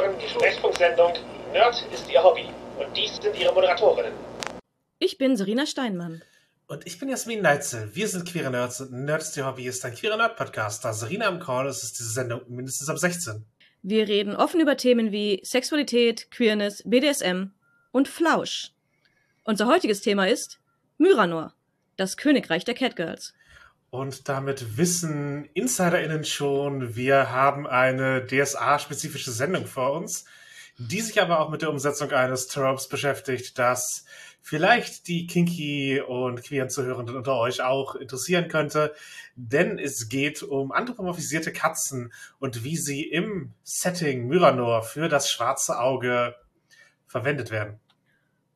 hören die Sprechfunksendung Nerd ist Ihr Hobby. Und dies sind Ihre Moderatorinnen. Ich bin Serena Steinmann. Und ich bin Jasmin Neitzel. Wir sind Queere Nerds und Nerd ist Ihr Hobby ist ein Queere Nerd-Podcast. Da Serena am Call ist, ist diese Sendung mindestens ab 16. Wir reden offen über Themen wie Sexualität, Queerness, BDSM und Flausch. Unser heutiges Thema ist Myranor, das Königreich der Catgirls. Und damit wissen InsiderInnen schon, wir haben eine DSA-spezifische Sendung vor uns, die sich aber auch mit der Umsetzung eines Tropes beschäftigt, das vielleicht die kinky und queeren Zuhörenden unter euch auch interessieren könnte. Denn es geht um anthropomorphisierte Katzen und wie sie im Setting Myranor für das schwarze Auge verwendet werden.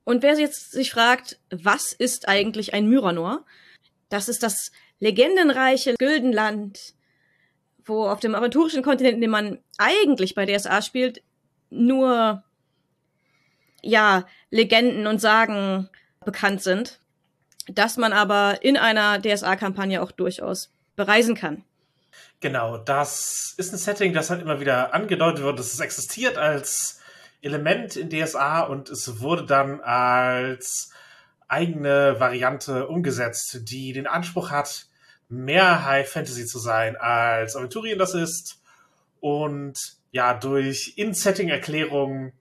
Und wer jetzt sich fragt, was ist eigentlich ein Myranor? Das ist das legendenreiche Güldenland, wo auf dem aventurischen Kontinent, in dem man eigentlich bei DSA spielt, nur ja Legenden und Sagen bekannt sind, dass man aber in einer DSA-Kampagne auch durchaus bereisen kann. Genau, das ist ein Setting, das halt immer wieder angedeutet wird, dass es existiert als Element in DSA und es wurde dann als eigene Variante umgesetzt, die den Anspruch hat, mehr High Fantasy zu sein, als Aventurien das ist. Und ja, durch In-Setting-Erklärungen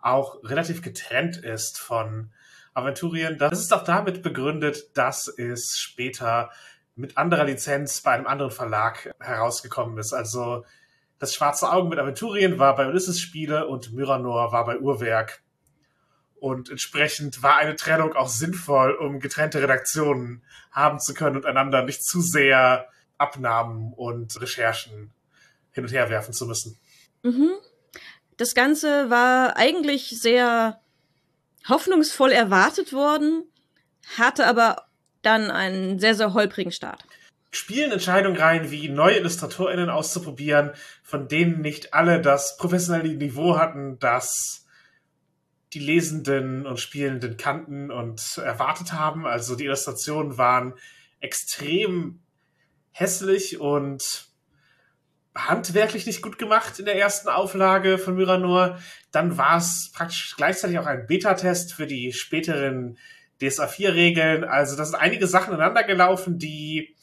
auch relativ getrennt ist von Aventurien. Das ist auch damit begründet, dass es später mit anderer Lizenz bei einem anderen Verlag herausgekommen ist. Also das Schwarze Augen mit Aventurien war bei Ulysses Spiele und Myranor war bei Uhrwerk. Und entsprechend war eine Trennung auch sinnvoll, um getrennte Redaktionen haben zu können und einander nicht zu sehr Abnahmen und Recherchen hin und her werfen zu müssen. Mhm. Das Ganze war eigentlich sehr hoffnungsvoll erwartet worden, hatte aber dann einen sehr, sehr holprigen Start. Spielen Entscheidungen rein, wie neue IllustratorInnen auszuprobieren, von denen nicht alle das professionelle Niveau hatten, das die Lesenden und Spielenden kannten und erwartet haben. Also die Illustrationen waren extrem hässlich und handwerklich nicht gut gemacht in der ersten Auflage von Myranor. Dann war es praktisch gleichzeitig auch ein Beta-Test für die späteren DSA 4-Regeln. Also da sind einige Sachen ineinander gelaufen, die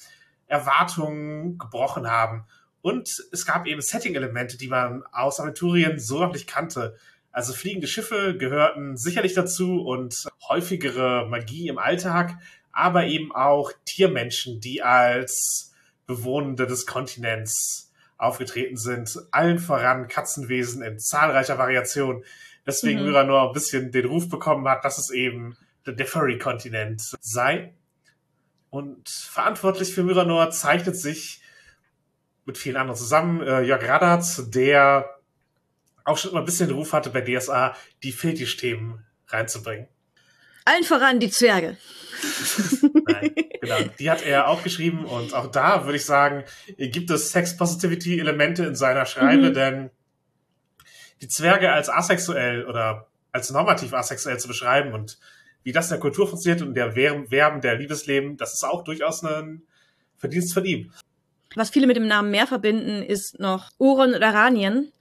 Erwartungen gebrochen haben. Und es gab eben Setting-Elemente, die man aus Aventurien so noch nicht kannte. Also fliegende Schiffe gehörten sicherlich dazu und häufigere Magie im Alltag, aber eben auch Tiermenschen, die als Bewohnende des Kontinents aufgetreten sind. Allen voran Katzenwesen in zahlreicher Variation. Deswegen mhm. Myra nur ein bisschen den Ruf bekommen hat, dass es eben der Furry-Kontinent sei. Und verantwortlich für Myranor zeichnet sich mit vielen anderen zusammen äh, Jörg Radatz, der auch schon immer ein bisschen den Ruf hatte, bei DSA die Fetisch-Themen reinzubringen. Allen voran die Zwerge. Nein, genau. Die hat er auch geschrieben und auch da würde ich sagen, gibt es Sex-Positivity-Elemente in seiner Schreibe, mhm. denn die Zwerge als asexuell oder als normativ asexuell zu beschreiben und wie das in der Kultur funktioniert und der Werben der Liebesleben, das ist auch durchaus ein Verdienst von ihm. Was viele mit dem Namen mehr verbinden, ist noch Uron oder Ranien,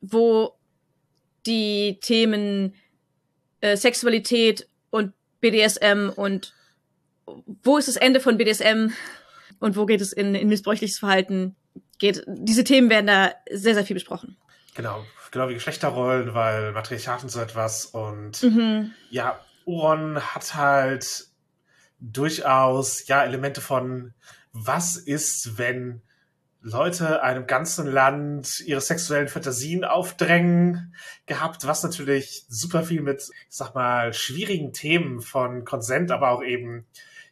wo die Themen äh, Sexualität und BDSM und wo ist das Ende von BDSM und wo geht es in, in missbräuchliches Verhalten geht. Diese Themen werden da sehr, sehr viel besprochen. Genau, genau wie Geschlechterrollen, weil Matriarchat und so etwas und mhm. ja, Uron hat halt durchaus ja Elemente von was ist, wenn Leute einem ganzen Land ihre sexuellen Fantasien aufdrängen gehabt, was natürlich super viel mit, ich sag mal, schwierigen Themen von Konsent, aber auch eben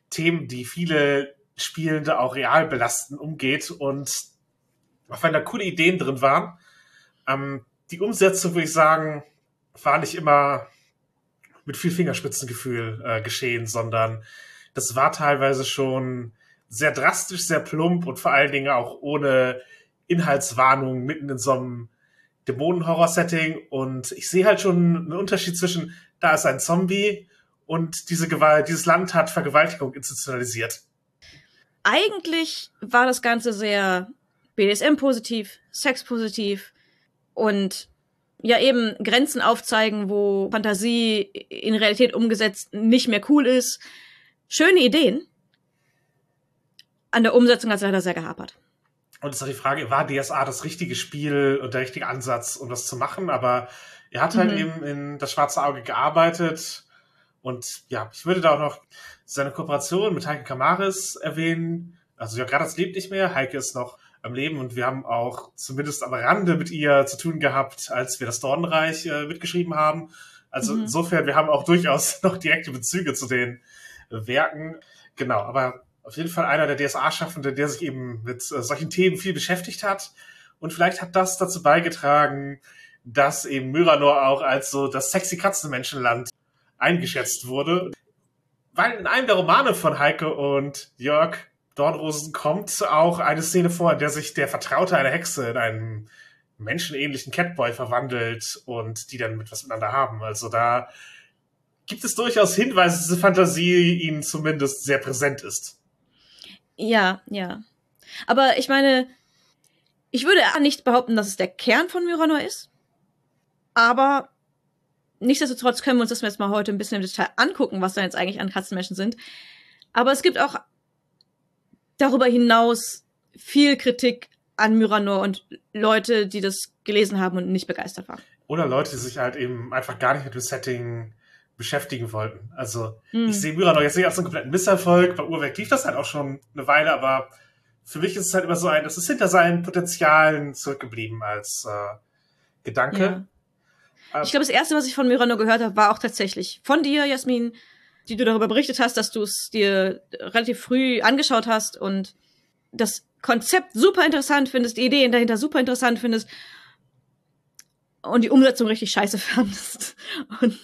Themen, die viele Spielende auch real belasten, umgeht und auch wenn da coole Ideen drin waren, ähm, die Umsetzung, würde ich sagen, war nicht immer mit viel Fingerspitzengefühl äh, geschehen, sondern das war teilweise schon sehr drastisch, sehr plump und vor allen Dingen auch ohne Inhaltswarnung mitten in so einem Dämonenhorror-Setting. Und ich sehe halt schon einen Unterschied zwischen, da ist ein Zombie und diese Gewalt, dieses Land hat Vergewaltigung institutionalisiert. Eigentlich war das Ganze sehr BDSM-positiv, Sex-positiv und ja eben Grenzen aufzeigen, wo Fantasie in Realität umgesetzt nicht mehr cool ist. Schöne Ideen. An der Umsetzung hat es leider sehr gehapert. Und es ist auch die Frage, war DSA das richtige Spiel und der richtige Ansatz, um das zu machen? Aber er hat halt mhm. eben in das Schwarze Auge gearbeitet. Und ja, ich würde da auch noch seine Kooperation mit Heike Kamaris erwähnen. Also ja, gerade das lebt nicht mehr. Heike ist noch am Leben und wir haben auch zumindest am Rande mit ihr zu tun gehabt, als wir das Dornreich äh, mitgeschrieben haben. Also mhm. insofern, wir haben auch durchaus noch direkte Bezüge zu den Werken. Genau, aber auf jeden Fall einer der DSA-Schaffenden, der sich eben mit äh, solchen Themen viel beschäftigt hat. Und vielleicht hat das dazu beigetragen, dass eben Myranor auch als so das sexy Katzenmenschenland eingeschätzt wurde. Weil in einem der Romane von Heike und Jörg Dornrosen kommt auch eine Szene vor, in der sich der Vertraute einer Hexe in einen menschenähnlichen Catboy verwandelt und die dann mit was miteinander haben. Also da gibt es durchaus Hinweise, dass diese Fantasie ihnen zumindest sehr präsent ist. Ja, ja. Aber ich meine, ich würde nicht behaupten, dass es der Kern von Myranor ist. Aber nichtsdestotrotz können wir uns das jetzt mal heute ein bisschen im Detail angucken, was da jetzt eigentlich an Katzenmenschen sind. Aber es gibt auch darüber hinaus viel Kritik an Myranor und Leute, die das gelesen haben und nicht begeistert waren. Oder Leute, die sich halt eben einfach gar nicht mit dem Setting beschäftigen wollten. Also mm. ich sehe Myranor jetzt nicht als einen kompletten Misserfolg. Bei Urwerk lief das halt auch schon eine Weile, aber für mich ist es halt immer so ein, das ist hinter seinen Potenzialen zurückgeblieben als äh, Gedanke. Ja. Ähm, ich glaube, das erste, was ich von Myranor gehört habe, war auch tatsächlich von dir, Jasmin, die du darüber berichtet hast, dass du es dir relativ früh angeschaut hast und das Konzept super interessant findest, die Ideen dahinter super interessant findest und die Umsetzung richtig scheiße fandest. Und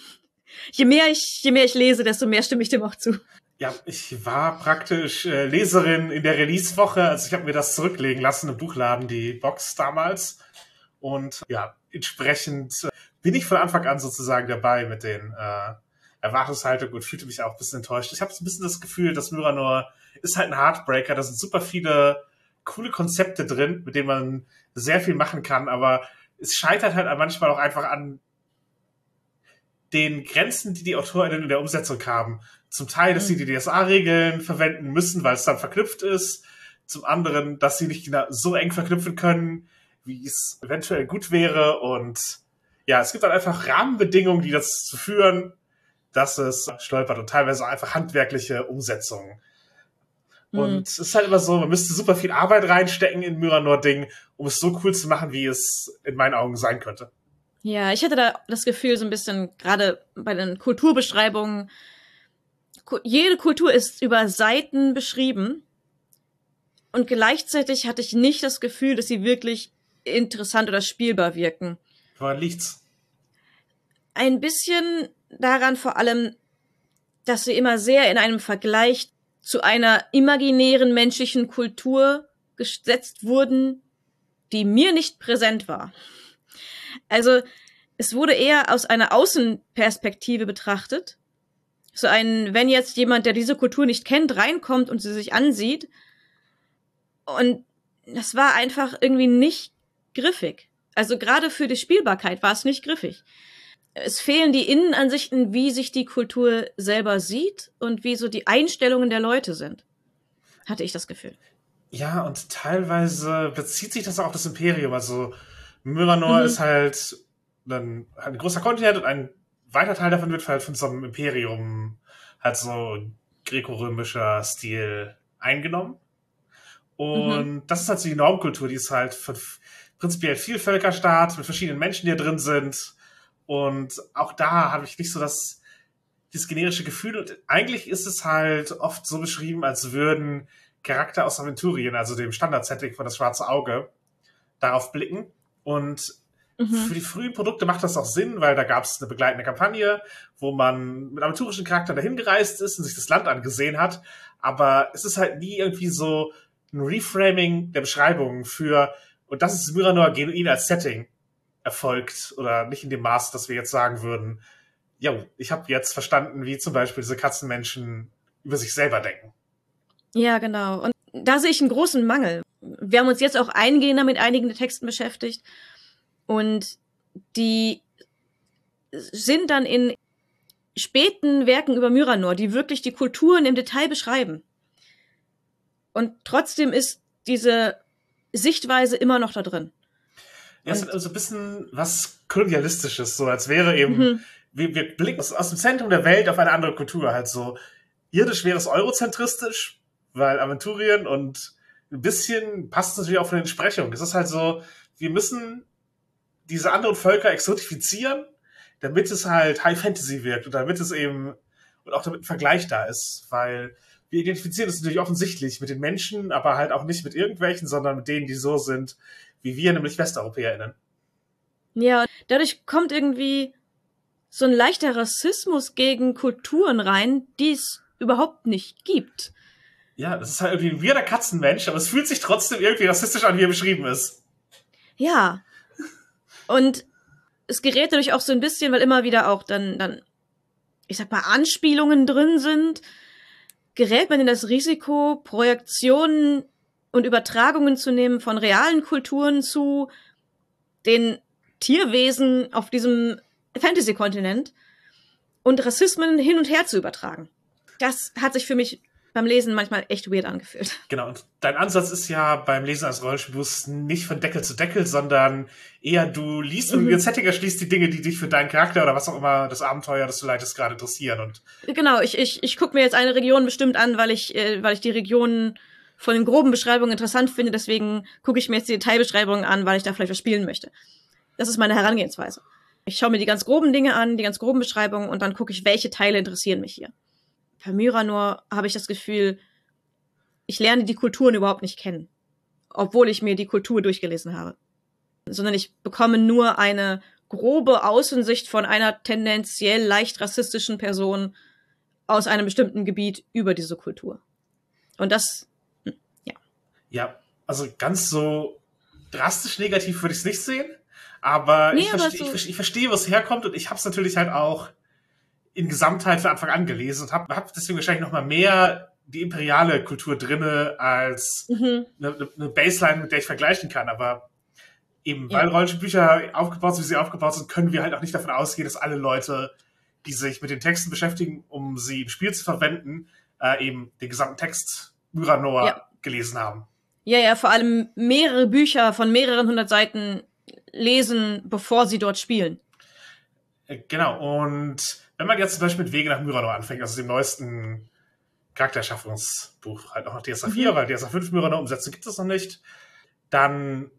je mehr ich, je mehr ich lese, desto mehr stimme ich dem auch zu. Ja, ich war praktisch äh, Leserin in der Release-Woche. Also ich habe mir das zurücklegen lassen im Buchladen, die Box damals. Und ja, entsprechend äh, bin ich von Anfang an sozusagen dabei mit den äh, Erwartungshaltung und fühlte mich auch ein bisschen enttäuscht. Ich habe so ein bisschen das Gefühl, dass Myranor ist halt ein Heartbreaker. Da sind super viele coole Konzepte drin, mit denen man sehr viel machen kann, aber es scheitert halt manchmal auch einfach an den Grenzen, die die AutorInnen in der Umsetzung haben. Zum Teil, dass sie die DSA-Regeln verwenden müssen, weil es dann verknüpft ist. Zum anderen, dass sie nicht genau so eng verknüpfen können, wie es eventuell gut wäre. Und ja, es gibt dann einfach Rahmenbedingungen, die dazu führen, dass es stolpert und teilweise einfach handwerkliche Umsetzungen. Mhm. Und es ist halt immer so, man müsste super viel Arbeit reinstecken in Myranor-Ding, um es so cool zu machen, wie es in meinen Augen sein könnte. Ja, ich hatte da das Gefühl, so ein bisschen, gerade bei den Kulturbeschreibungen, jede Kultur ist über Seiten beschrieben. Und gleichzeitig hatte ich nicht das Gefühl, dass sie wirklich interessant oder spielbar wirken. Woran liegt's? Ein bisschen daran vor allem, dass sie immer sehr in einem Vergleich zu einer imaginären menschlichen Kultur gesetzt wurden, die mir nicht präsent war. Also es wurde eher aus einer Außenperspektive betrachtet. So ein, wenn jetzt jemand, der diese Kultur nicht kennt, reinkommt und sie sich ansieht. Und das war einfach irgendwie nicht griffig. Also gerade für die Spielbarkeit war es nicht griffig es fehlen die Innenansichten, wie sich die Kultur selber sieht und wie so die Einstellungen der Leute sind. Hatte ich das Gefühl. Ja, und teilweise bezieht sich das auch auf das Imperium. Also Myranor mhm. ist halt dann ein großer Kontinent und ein weiter Teil davon wird halt von so einem Imperium, halt so greco-römischer Stil eingenommen. Und mhm. das ist halt so die Normkultur, die ist halt prinzipiell Vielvölkerstaat mit verschiedenen Menschen, die da drin sind und auch da habe ich nicht so das, das generische Gefühl. Und eigentlich ist es halt oft so beschrieben, als würden Charakter aus Aventurien, also dem Standard-Setting von das Schwarze Auge, darauf blicken. Und mhm. für die frühen Produkte macht das auch Sinn, weil da gab es eine begleitende Kampagne, wo man mit aventurischen Charakteren dahin gereist ist und sich das Land angesehen hat. Aber es ist halt nie irgendwie so ein Reframing der Beschreibungen für, und das ist Myranor genuin als Setting erfolgt oder nicht in dem Maß, dass wir jetzt sagen würden, ja, ich habe jetzt verstanden, wie zum Beispiel diese Katzenmenschen über sich selber denken. Ja, genau. Und da sehe ich einen großen Mangel. Wir haben uns jetzt auch eingehender mit einigen Texten beschäftigt. Und die sind dann in späten Werken über Myranor, die wirklich die Kulturen im Detail beschreiben. Und trotzdem ist diese Sichtweise immer noch da drin. Ja, es ist also ein bisschen was Kolonialistisches, so als wäre eben, mhm. wir, wir blicken aus, aus, dem Zentrum der Welt auf eine andere Kultur, halt so irdisch wäre es eurozentristisch, weil Aventurien und ein bisschen passt es natürlich auch von den Entsprechungen. Es ist halt so, wir müssen diese anderen Völker exotifizieren, damit es halt High Fantasy wirkt und damit es eben und auch damit ein Vergleich da ist, weil wir identifizieren es natürlich offensichtlich mit den Menschen, aber halt auch nicht mit irgendwelchen, sondern mit denen, die so sind, wie wir, nämlich WesteuropäerInnen. Ja, dadurch kommt irgendwie so ein leichter Rassismus gegen Kulturen rein, die es überhaupt nicht gibt. Ja, das ist halt irgendwie ein weirder Katzenmensch, aber es fühlt sich trotzdem irgendwie rassistisch an, wie er beschrieben ist. Ja. Und es gerät dadurch auch so ein bisschen, weil immer wieder auch dann, dann, ich sag mal, Anspielungen drin sind, gerät man in das Risiko, Projektionen und Übertragungen zu nehmen von realen Kulturen zu den Tierwesen auf diesem Fantasy-Kontinent und Rassismen hin und her zu übertragen. Das hat sich für mich beim Lesen manchmal echt weird angefühlt. Genau, und dein Ansatz ist ja beim Lesen als Rollenspielbus nicht von Deckel zu Deckel, sondern eher du liest und mhm. und Setting erschließt die Dinge, die dich für deinen Charakter oder was auch immer das Abenteuer, das du leitest, gerade interessieren. Und genau, ich, ich, ich gucke mir jetzt eine Region bestimmt an, weil ich, äh, weil ich die Region von den groben Beschreibungen interessant finde, deswegen gucke ich mir jetzt die Detailbeschreibungen an, weil ich da vielleicht was spielen möchte. Das ist meine Herangehensweise. Ich schaue mir die ganz groben Dinge an, die ganz groben Beschreibungen und dann gucke ich, welche Teile interessieren mich hier bei Myranor habe ich das Gefühl, ich lerne die Kulturen überhaupt nicht kennen, obwohl ich mir die Kultur durchgelesen habe, sondern ich bekomme nur eine grobe Außensicht von einer tendenziell leicht rassistischen Person aus einem bestimmten Gebiet über diese Kultur. Und das, hm, ja. Ja, also ganz so drastisch negativ würde ich es nicht sehen, aber, nee, ich, aber verste so ich, verstehe, wo es herkommt und ich habe es natürlich halt auch in Gesamtheit von Anfang an gelesen und habe hab deswegen wahrscheinlich noch mal mehr die imperiale Kultur drinne als mhm. eine, eine Baseline, mit der ich vergleichen kann. Aber eben, ja. weil Rollenspielbücher aufgebaut sind, wie sie aufgebaut sind, können wir halt auch nicht davon ausgehen, dass alle Leute, die sich mit den Texten beschäftigen, um sie im Spiel zu verwenden, äh, eben den gesamten Text Myranor ja. gelesen haben. Ja, ja, vor allem mehrere Bücher von mehreren hundert Seiten lesen, bevor sie dort spielen. Äh, genau, und wenn man jetzt zum Beispiel mit Wege nach Myranor anfängt, also dem neuesten Charakterschaffungsbuch, halt noch nach DSA 4, mhm. weil DSA 5 Myranor Umsetzung gibt es noch nicht, dann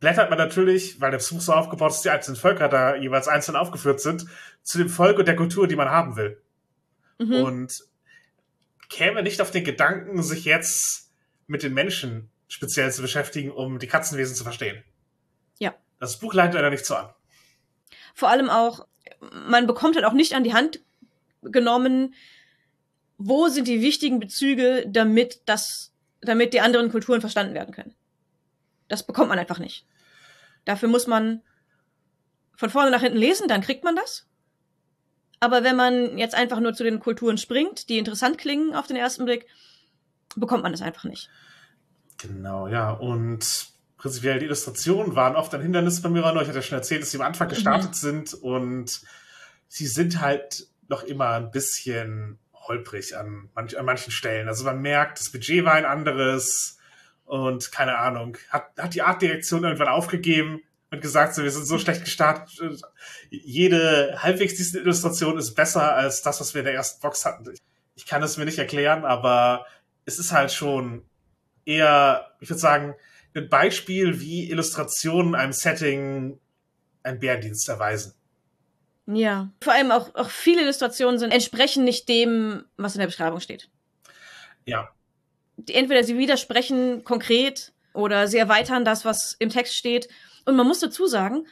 blättert man natürlich, weil das Buch so aufgebaut ist, die einzelnen Völker da jeweils einzeln aufgeführt sind, zu dem Volk und der Kultur, die man haben will. Mhm. Und käme nicht auf den Gedanken, sich jetzt mit den Menschen speziell zu beschäftigen, um die Katzenwesen zu verstehen. Ja. Das Buch leitet leider nicht so an. Vor allem auch, man bekommt halt auch nicht an die Hand genommen, wo sind die wichtigen Bezüge, damit das, damit die anderen Kulturen verstanden werden können. Das bekommt man einfach nicht. Dafür muss man von vorne nach hinten lesen, dann kriegt man das. Aber wenn man jetzt einfach nur zu den Kulturen springt, die interessant klingen auf den ersten Blick, bekommt man das einfach nicht. Genau, ja. Und prinzipiell die Illustrationen waren oft ein Hindernis bei Mirano. Ich hatte ja schon erzählt, dass sie am Anfang mhm. gestartet mhm. sind und sie sind halt noch immer ein bisschen holprig an, manch, an manchen Stellen. Also man merkt, das Budget war ein anderes und keine Ahnung, hat, hat die Artdirektion irgendwann aufgegeben und gesagt, so, wir sind so schlecht gestartet. Jede halbwegs diese Illustration ist besser als das, was wir in der ersten Box hatten. Ich kann es mir nicht erklären, aber es ist halt schon eher, ich würde sagen, Beispiel, wie Illustrationen einem Setting einen Bärendienst erweisen. Ja. Vor allem auch, auch viele Illustrationen sind entsprechen nicht dem, was in der Beschreibung steht. Ja. Entweder sie widersprechen konkret oder sie erweitern das, was im Text steht. Und man muss dazu sagen,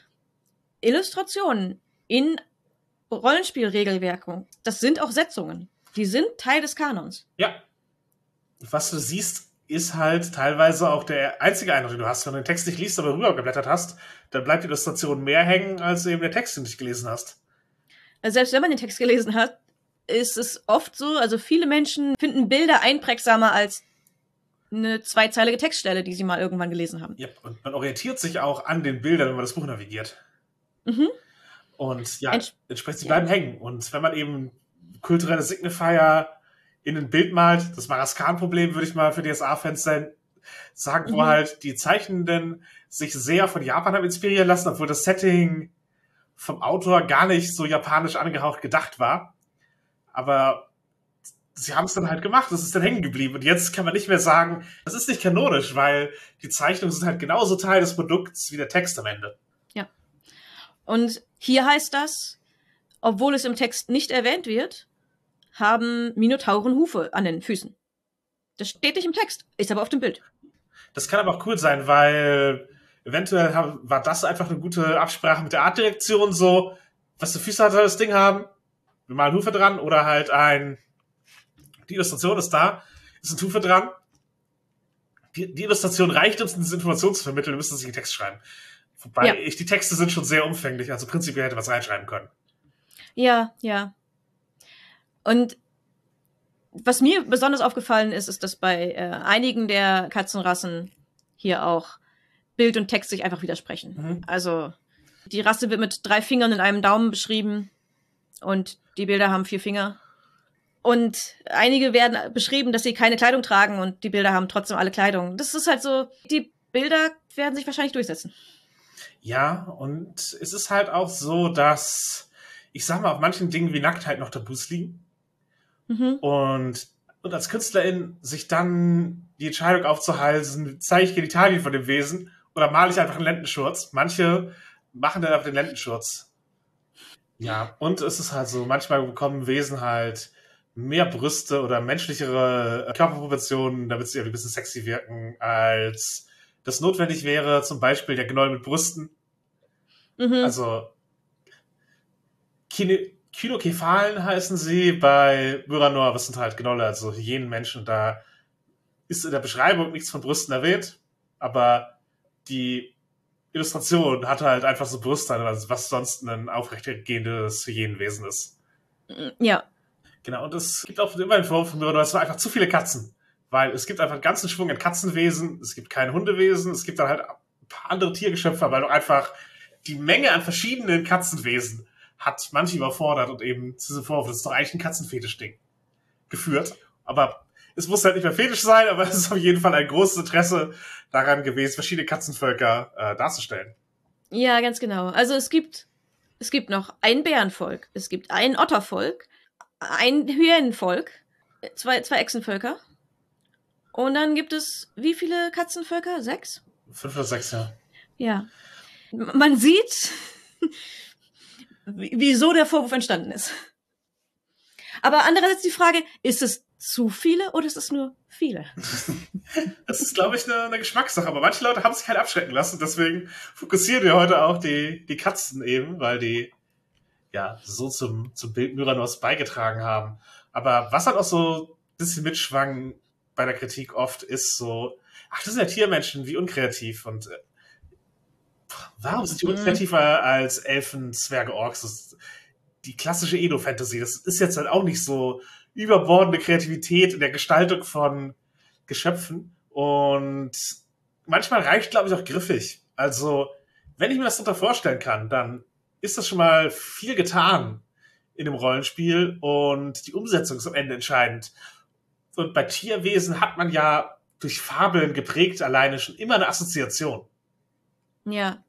Illustrationen in Rollenspielregelwerken, das sind auch Setzungen. Die sind Teil des Kanons. Ja. Was du siehst, ist halt teilweise auch der einzige Eindruck, den du hast. Wenn du den Text nicht liest, aber rübergeblättert hast, dann bleibt die Illustration mehr hängen, als eben der Text, den du nicht gelesen hast. Also selbst wenn man den Text gelesen hat, ist es oft so, also viele Menschen finden Bilder einprägsamer als eine zweizeilige Textstelle, die sie mal irgendwann gelesen haben. Ja, und man orientiert sich auch an den Bildern, wenn man das Buch navigiert. Mhm. Und ja, Ents- entsprechend, sie bleiben hängen. Und wenn man eben kulturelle Signifier in ein Bild malt, das Maraskan-Problem würde ich mal für DSA-Fans sein, sagen, wo Mhm. halt die Zeichnenden sich sehr von Japan haben inspirieren lassen, obwohl das Setting vom Autor gar nicht so japanisch angehaucht gedacht war. Aber sie haben es dann halt gemacht, es ist dann hängen geblieben. Und jetzt kann man nicht mehr sagen, das ist nicht kanonisch, weil die Zeichnungen sind halt genauso Teil des Produkts wie der Text am Ende. Und hier heißt das, obwohl es im Text nicht erwähnt wird, haben Minotauren Hufe an den Füßen. Das steht nicht im Text, ist aber auf dem Bild. Das kann aber auch cool sein, weil eventuell war das einfach eine gute Absprache mit der Artdirektion, so, was für Füße hat das Ding haben, wir malen Hufe dran oder halt ein, die Illustration ist da, ist ein Hufe dran. Die, die Illustration reicht uns, diese Information zu vermitteln, wir müssen sich einen Text schreiben. Wobei Ja. ich, die Texte sind schon sehr umfänglich, also prinzipiell hätte was reinschreiben können. Ja, ja. Und was mir besonders aufgefallen ist, ist, dass bei äh, einigen der Katzenrassen hier auch Bild und Text sich einfach widersprechen. Mhm. Also die Rasse wird mit drei Fingern in einem Daumen beschrieben und die Bilder haben vier Finger. Und einige werden beschrieben, dass sie keine Kleidung tragen und die Bilder haben trotzdem alle Kleidung. Das ist halt so, die Bilder werden sich wahrscheinlich durchsetzen. Ja, und es ist halt auch so, dass, ich sag mal, auf manchen Dingen wie Nacktheit noch Tabus liegen. Mhm. Und, und als Künstlerin sich dann die Entscheidung aufzuhalsen, zeige ich Genitalien von dem Wesen oder male ich einfach einen Lendenschurz. Manche machen dann einfach den Lendenschurz. Ja, und es ist halt so, manchmal bekommen Wesen halt mehr Brüste oder menschlichere Körperproportionen, damit sie irgendwie ein bisschen sexy wirken, als das notwendig wäre. Zum Beispiel der Gnoll mit Brüsten. Mhm. Also Kine Kynokephalen heißen sie bei Myranor, was sind halt Gnolle, also Hyänenmenschen. Da ist in der Beschreibung nichts von Brüsten erwähnt, aber die Illustration hat halt einfach so Brüste, also was sonst ein aufrechtgehendes Hyänenwesen ist. ja. Genau, und es gibt auch immer den Vorwurf von Myranor, es waren einfach zu viele Katzen. Weil es gibt einfach einen ganzen Schwung an Katzenwesen, es gibt kein Hundewesen, es gibt dann halt ein paar andere Tiergeschöpfe, weil doch einfach die Menge an verschiedenen Katzenwesen hat manche überfordert und eben zu diesem Vorwurf, das ist doch eigentlich ein Katzenfetisch-Ding, geführt. Aber es muss halt nicht mehr fetisch sein, aber es ist auf jeden Fall ein großes Interesse daran gewesen, verschiedene Katzenvölker äh, darzustellen. Ja, ganz genau. Also es gibt, es gibt noch ein Bärenvolk, es gibt ein Ottervolk, ein Hyänenvolk, zwei, zwei Echsenvölker. Und dann gibt es wie viele Katzenvölker? Sechs? Fünf oder sechs, ja. Ja. Man sieht, wieso der Vorwurf entstanden ist. Aber andererseits die Frage, ist es zu viele oder ist es nur viele? Das ist, glaube ich, eine, eine Geschmackssache. Aber manche Leute haben sich halt abschrecken lassen. Deswegen fokussieren wir heute auch die, die Katzen eben, weil die ja so zum, zum Bild Myranos beigetragen haben. Aber was halt auch so ein bisschen mitschwang bei der Kritik oft ist so, ach, das sind ja Tiermenschen, wie unkreativ. Und äh, warum sind die Mhm. unkreativer als Elfen, Zwerge, Orks? Das ist die klassische Edo-Fantasy. Das ist jetzt halt auch nicht so überbordende Kreativität in der Gestaltung von Geschöpfen. Und manchmal reicht, glaube ich, auch griffig. Also, wenn ich mir das darunter vorstellen kann, dann ist das schon mal viel getan in dem Rollenspiel und die Umsetzung ist am Ende entscheidend. Und bei Tierwesen hat man ja durch Fabeln geprägt alleine schon immer eine Assoziation. Ja.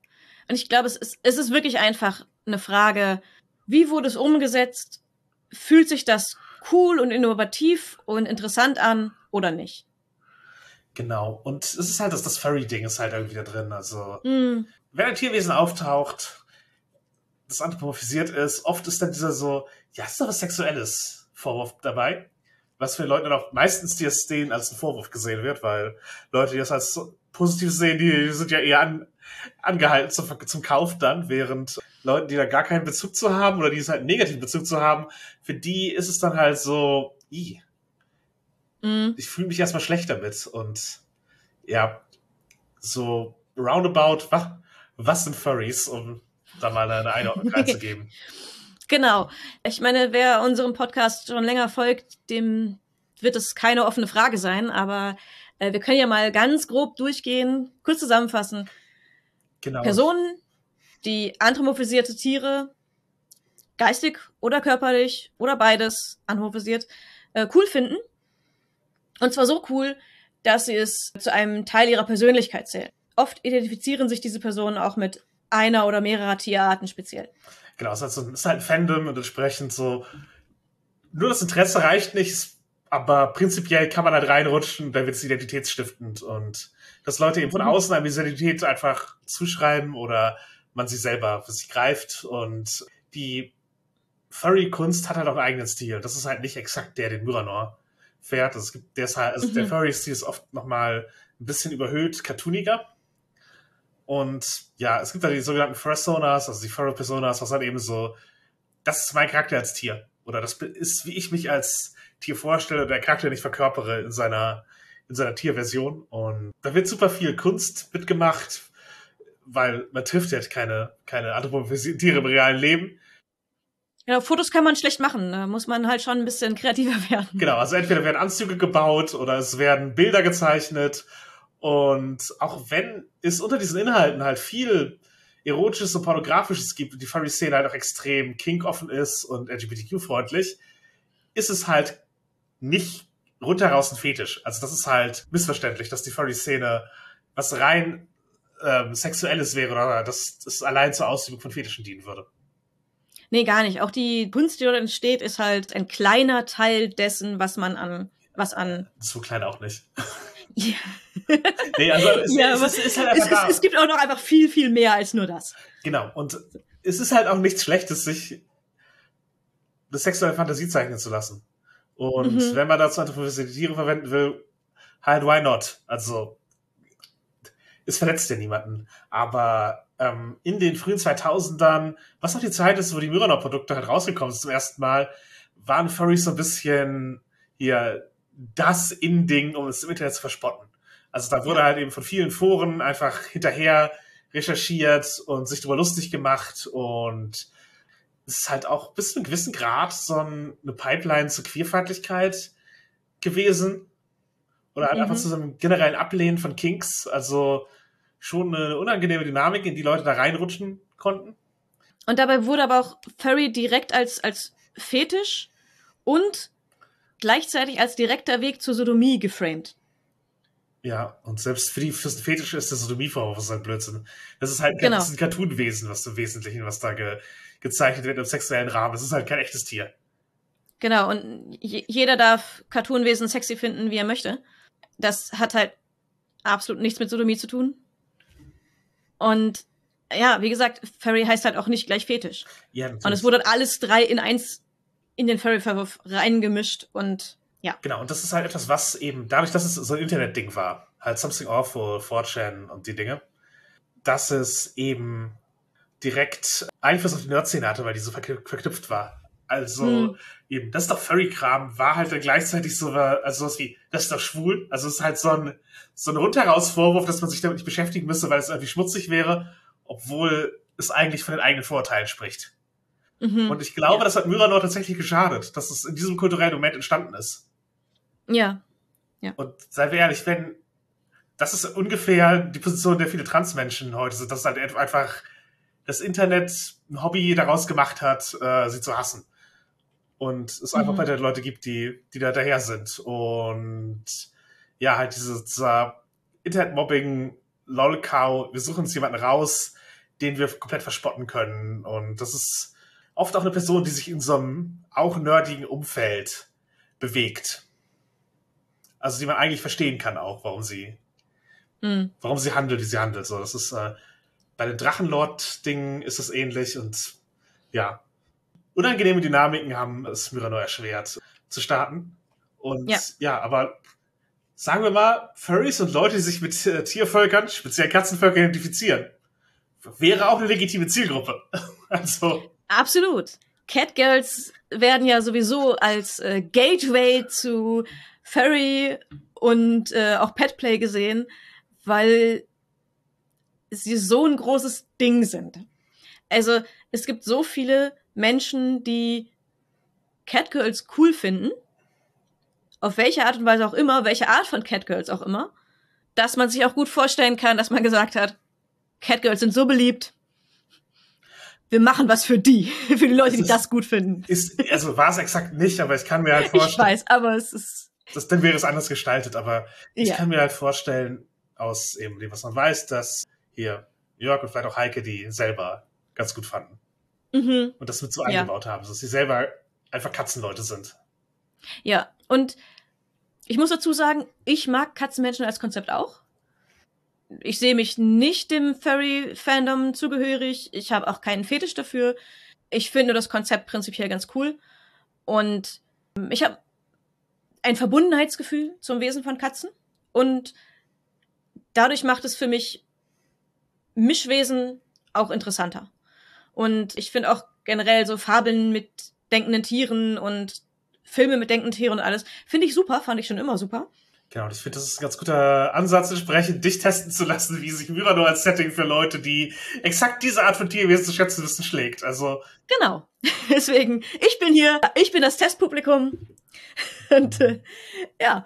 Und ich glaube, es ist, es ist wirklich einfach eine Frage, wie wurde es umgesetzt? Fühlt sich das cool und innovativ und interessant an oder nicht? Genau. Und es ist halt das, das Furry-Ding ist halt irgendwie da drin. Also, Hm. wenn ein Tierwesen auftaucht, das anthropomorphisiert ist, oft ist dann dieser so, ja, ist doch was Sexuelles Vorwurf dabei. Was für Leute dann auch meistens denen als ein Vorwurf gesehen wird, weil Leute, die das als so positiv sehen, die sind ja eher an, angehalten zum, zum Kauf dann, während Leute, die da gar keinen Bezug zu haben oder die es halt einen negativen Bezug zu haben, für die ist es dann halt so, i, Hm. ich fühle mich erstmal schlecht damit und ja, so roundabout, was, was sind Furries, um da mal eine Einordnung reinzugeben. Genau. Ich meine, wer unserem Podcast schon länger folgt, dem wird es keine offene Frage sein, aber Äh, wir können ja mal ganz grob durchgehen, kurz zusammenfassen. Genau. Personen, die anthropomorphisierte Tiere, geistig oder körperlich oder beides anthropomorphisiert, äh, cool finden. Und zwar so cool, dass sie es zu einem Teil ihrer Persönlichkeit zählen. Oft identifizieren sich diese Personen auch mit einer oder mehrerer Tierarten speziell. Genau, es ist halt, so, es ist halt ein Fandom und entsprechend so. Nur das Interesse reicht nicht, aber prinzipiell kann man halt reinrutschen, dann wird es identitätsstiftend und dass Leute eben von Mhm. außen eine Identität einfach zuschreiben oder man sie selber für sich greift und die Furry-Kunst hat halt auch einen eigenen Stil. Das ist halt nicht exakt der, den Myranor fährt. Also es gibt deshalb, also Mhm. der Furry-Stil ist oft nochmal ein bisschen überhöht, cartooniger. Und ja, es gibt halt die sogenannten Fursonas, also die Furry-Personas, was halt eben so, das ist mein Charakter als Tier. Oder das ist, wie ich mich als Tier vorstelle, der Charakter nicht verkörpere in seiner, in seiner Tierversion. Und da wird super viel Kunst mitgemacht, weil man trifft ja keine, keine anthropomorphisierte Tiere im realen Leben. Genau, Fotos kann man schlecht machen. Da muss man halt schon ein bisschen kreativer werden. Genau, also entweder werden Anzüge gebaut oder es werden Bilder gezeichnet. Und auch wenn es unter diesen Inhalten halt viel Erotisches und Pornografisches gibt und die Furry-Szene halt auch extrem kink-offen ist und LGBTQ-freundlich, ist es halt nicht rundheraus ein Fetisch. Also das ist halt missverständlich, dass die Furry-Szene was rein ähm, Sexuelles wäre oder dass das allein zur Ausübung von Fetischen dienen würde. Nee, gar nicht. Auch die Kunst, die dort entsteht, ist halt ein kleiner Teil dessen, was man an, was an. So klein auch nicht. Ja, Nee, also es, ja es, ist, halt es, einfach es, es gibt auch noch einfach viel, viel mehr als nur das. Genau, und es ist halt auch nichts Schlechtes, sich eine sexuelle Fantasie zeichnen zu lassen. Und Mhm. wenn man dazu anthropomorphisierte Tiere verwenden will, halt why not? Also, es verletzt ja niemanden. Aber ähm, in den frühen 2000ern, was auch die Zeit ist, wo die Myranor-Produkte halt rausgekommen sind zum ersten Mal, waren Furries so ein bisschen hier das In-Ding, um es im Internet zu verspotten. Also da wurde halt eben von vielen Foren einfach hinterher recherchiert und sich darüber lustig gemacht und es ist halt auch bis zu einem gewissen Grad so ein- eine Pipeline zur Queerfeindlichkeit gewesen. Oder halt Mhm. einfach zu so einem generellen Ablehnen von Kinks. Also schon eine unangenehme Dynamik, in die Leute da reinrutschen konnten. Und dabei wurde aber auch Furry direkt als, als Fetisch und gleichzeitig als direkter Weg zur Sodomie geframed. Ja, und selbst für die fürs Fetisch ist der Sodomie-Vorwurf ist halt Blödsinn. Das ist halt Genau. das ist ein Cartoon-Wesen, was im Wesentlichen, was da ge gezeichnet wird im sexuellen Rahmen. Das ist halt kein echtes Tier. Genau, und je- jeder darf Cartoonwesen sexy finden, wie er möchte. Das hat halt absolut nichts mit Sodomie zu tun. Und ja, wie gesagt, Furry heißt halt auch nicht gleich Fetisch. Ja, Und es wurde alles drei in eins in den Furry-Verwurf reingemischt und ja. Genau, und das ist halt etwas, was eben, dadurch, dass es so ein Internetding war, halt Something Awful, 4chan und die Dinge, dass es eben direkt Einfluss auf die Nerd-Szene hatte, weil die so verk verknüpft war. Also, Hm. eben, das ist doch Furry-Kram, war halt dann gleichzeitig so, also sowas wie, das ist doch schwul. Also, es ist halt so ein, so ein Rundheraus-Vorwurf, dass man sich damit nicht beschäftigen müsste, weil es irgendwie schmutzig wäre, obwohl es eigentlich von den eigenen Vorurteilen spricht. Mhm. Und ich glaube, Ja. das hat Myranor tatsächlich geschadet, dass es in diesem kulturellen Moment entstanden ist. ja. Und seien wir ehrlich, wenn das ist ungefähr die Position der viele Transmenschen heute sind, dass halt einfach das Internet ein Hobby daraus gemacht hat, äh, sie zu hassen. Und es einfach Mhm. weiter Leute gibt, die, die da daher sind. Und ja, halt diese, dieser Internet-Mobbing, Lolcow, wir suchen uns jemanden raus, den wir komplett verspotten können. Und das ist oft auch eine Person, die sich in so einem auch nerdigen Umfeld bewegt. Also die man eigentlich verstehen kann auch, warum sie, Mhm. warum sie handelt, wie sie handelt. So, das ist äh, bei den Drachenlord-Dingen ist es ähnlich und ja, unangenehme Dynamiken haben es Myranor erschwert zu starten. Und Ja. ja. aber sagen wir mal, Furries und Leute, die sich mit äh, Tiervölkern, speziell Katzenvölkern identifizieren, wäre auch eine legitime Zielgruppe. also, Absolut. Catgirls werden ja sowieso als äh, Gateway zu Furry und äh, auch Petplay gesehen, weil sie so ein großes Ding sind. Also es gibt so viele Menschen, die Catgirls cool finden, auf welche Art und Weise auch immer, welche Art von Catgirls auch immer, dass man sich auch gut vorstellen kann, dass man gesagt hat, Catgirls sind so beliebt, wir machen was für die, für die Leute, die das gut finden. Ist, also war es exakt nicht, aber ich kann mir halt vorstellen. Ich weiß, aber es ist. Das, dann wäre es anders gestaltet, aber ich Ja. kann mir halt vorstellen, aus eben dem, was man weiß, dass hier Jörg und vielleicht auch Heike die selber ganz gut fanden. Mhm. Und das mit so Ja. eingebaut haben, dass sie selber einfach Katzenleute sind. Ja, und ich muss dazu sagen, ich mag Katzenmenschen als Konzept auch. Ich sehe mich nicht dem Furry-Fandom zugehörig. Ich habe auch keinen Fetisch dafür. Ich finde das Konzept prinzipiell ganz cool. Und ich habe ein Verbundenheitsgefühl zum Wesen von Katzen. Und dadurch macht es für mich Mischwesen auch interessanter. Und ich finde auch generell so Fabeln mit denkenden Tieren und Filme mit denkenden Tieren und alles, finde ich super, fand ich schon immer super. Genau, und ich finde, das ist ein ganz guter Ansatz, entsprechend dich testen zu lassen, wie sich Myrano als Setting für Leute, die exakt diese Art von Tierwesen zu schätzen wissen, schlägt. Also, Genau. Deswegen, ich bin hier, ich bin das Testpublikum. Und äh, ja,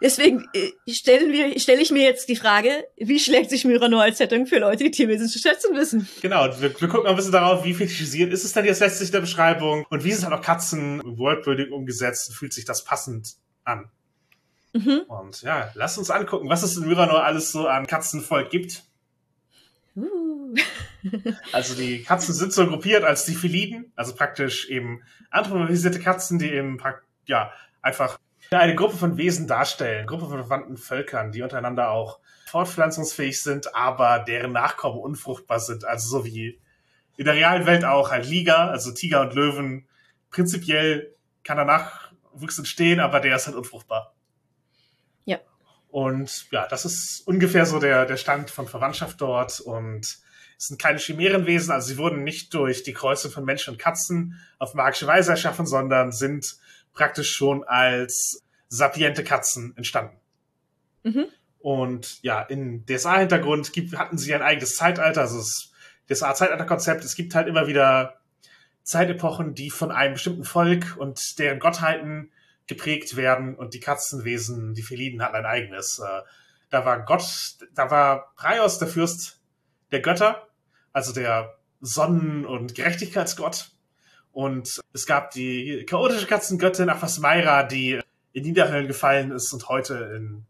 deswegen äh, stellen wir, stelle ich mir jetzt die Frage, wie schlägt sich Myrano als Setting für Leute, die Tierwesen zu schätzen wissen? genau, und wir, wir gucken mal ein bisschen darauf, wie fetischisiert ist es denn jetzt letztlich in der Beschreibung und wie sind halt auch Katzen Worldbuilding umgesetzt fühlt sich das passend an. Mhm. Und ja, lass uns angucken, was es in Myrano alles so an Katzenvolk gibt. Uh. Also die Katzen sind so gruppiert als die Feliden, also praktisch eben anthropomorphisierte Katzen, die eben ja einfach eine Gruppe von Wesen darstellen, Gruppe von verwandten Völkern, die untereinander auch fortpflanzungsfähig sind, aber deren Nachkommen unfruchtbar sind, also so wie in der realen Welt auch ein Liga, also Tiger und Löwen. Prinzipiell kann da Nachwuchs entstehen, aber der ist halt unfruchtbar. Ja. Und ja, das ist ungefähr so der, der Stand von Verwandtschaft dort und es sind keine Chimärenwesen, also sie wurden nicht durch die Kreuzung von Menschen und Katzen auf magische Weise erschaffen, sondern sind praktisch schon als sapiente Katzen entstanden. Mhm. Und ja, in DSA-Hintergrund hatten sie ein eigenes Zeitalter, also das DSA-Zeitalter-Konzept. Es gibt halt immer wieder Zeitepochen, die von einem bestimmten Volk und deren Gottheiten geprägt werden und die Katzenwesen, die Feliden hatten ein eigenes. Äh, Da war Gott, da war Praios der Fürst der Götter, also der Sonnen- und Gerechtigkeitsgott. Und es gab die chaotische Katzengöttin Aphasmaira, die in Niederhöllen gefallen ist und heute in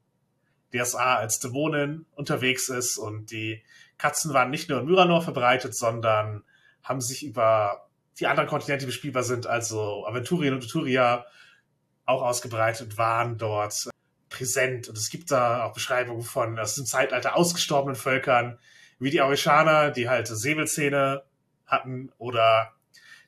DSA als Dämonin unterwegs ist. Und die Katzen waren nicht nur in Myranor verbreitet, sondern haben sich über die anderen Kontinente, die bespielbar sind, also Aventurien und Uturia, auch ausgebreitet und waren dort präsent. Und es gibt da auch Beschreibungen von aus dem Zeitalter ausgestorbenen Völkern, wie die Aurischaner, die halt Säbelzähne hatten, oder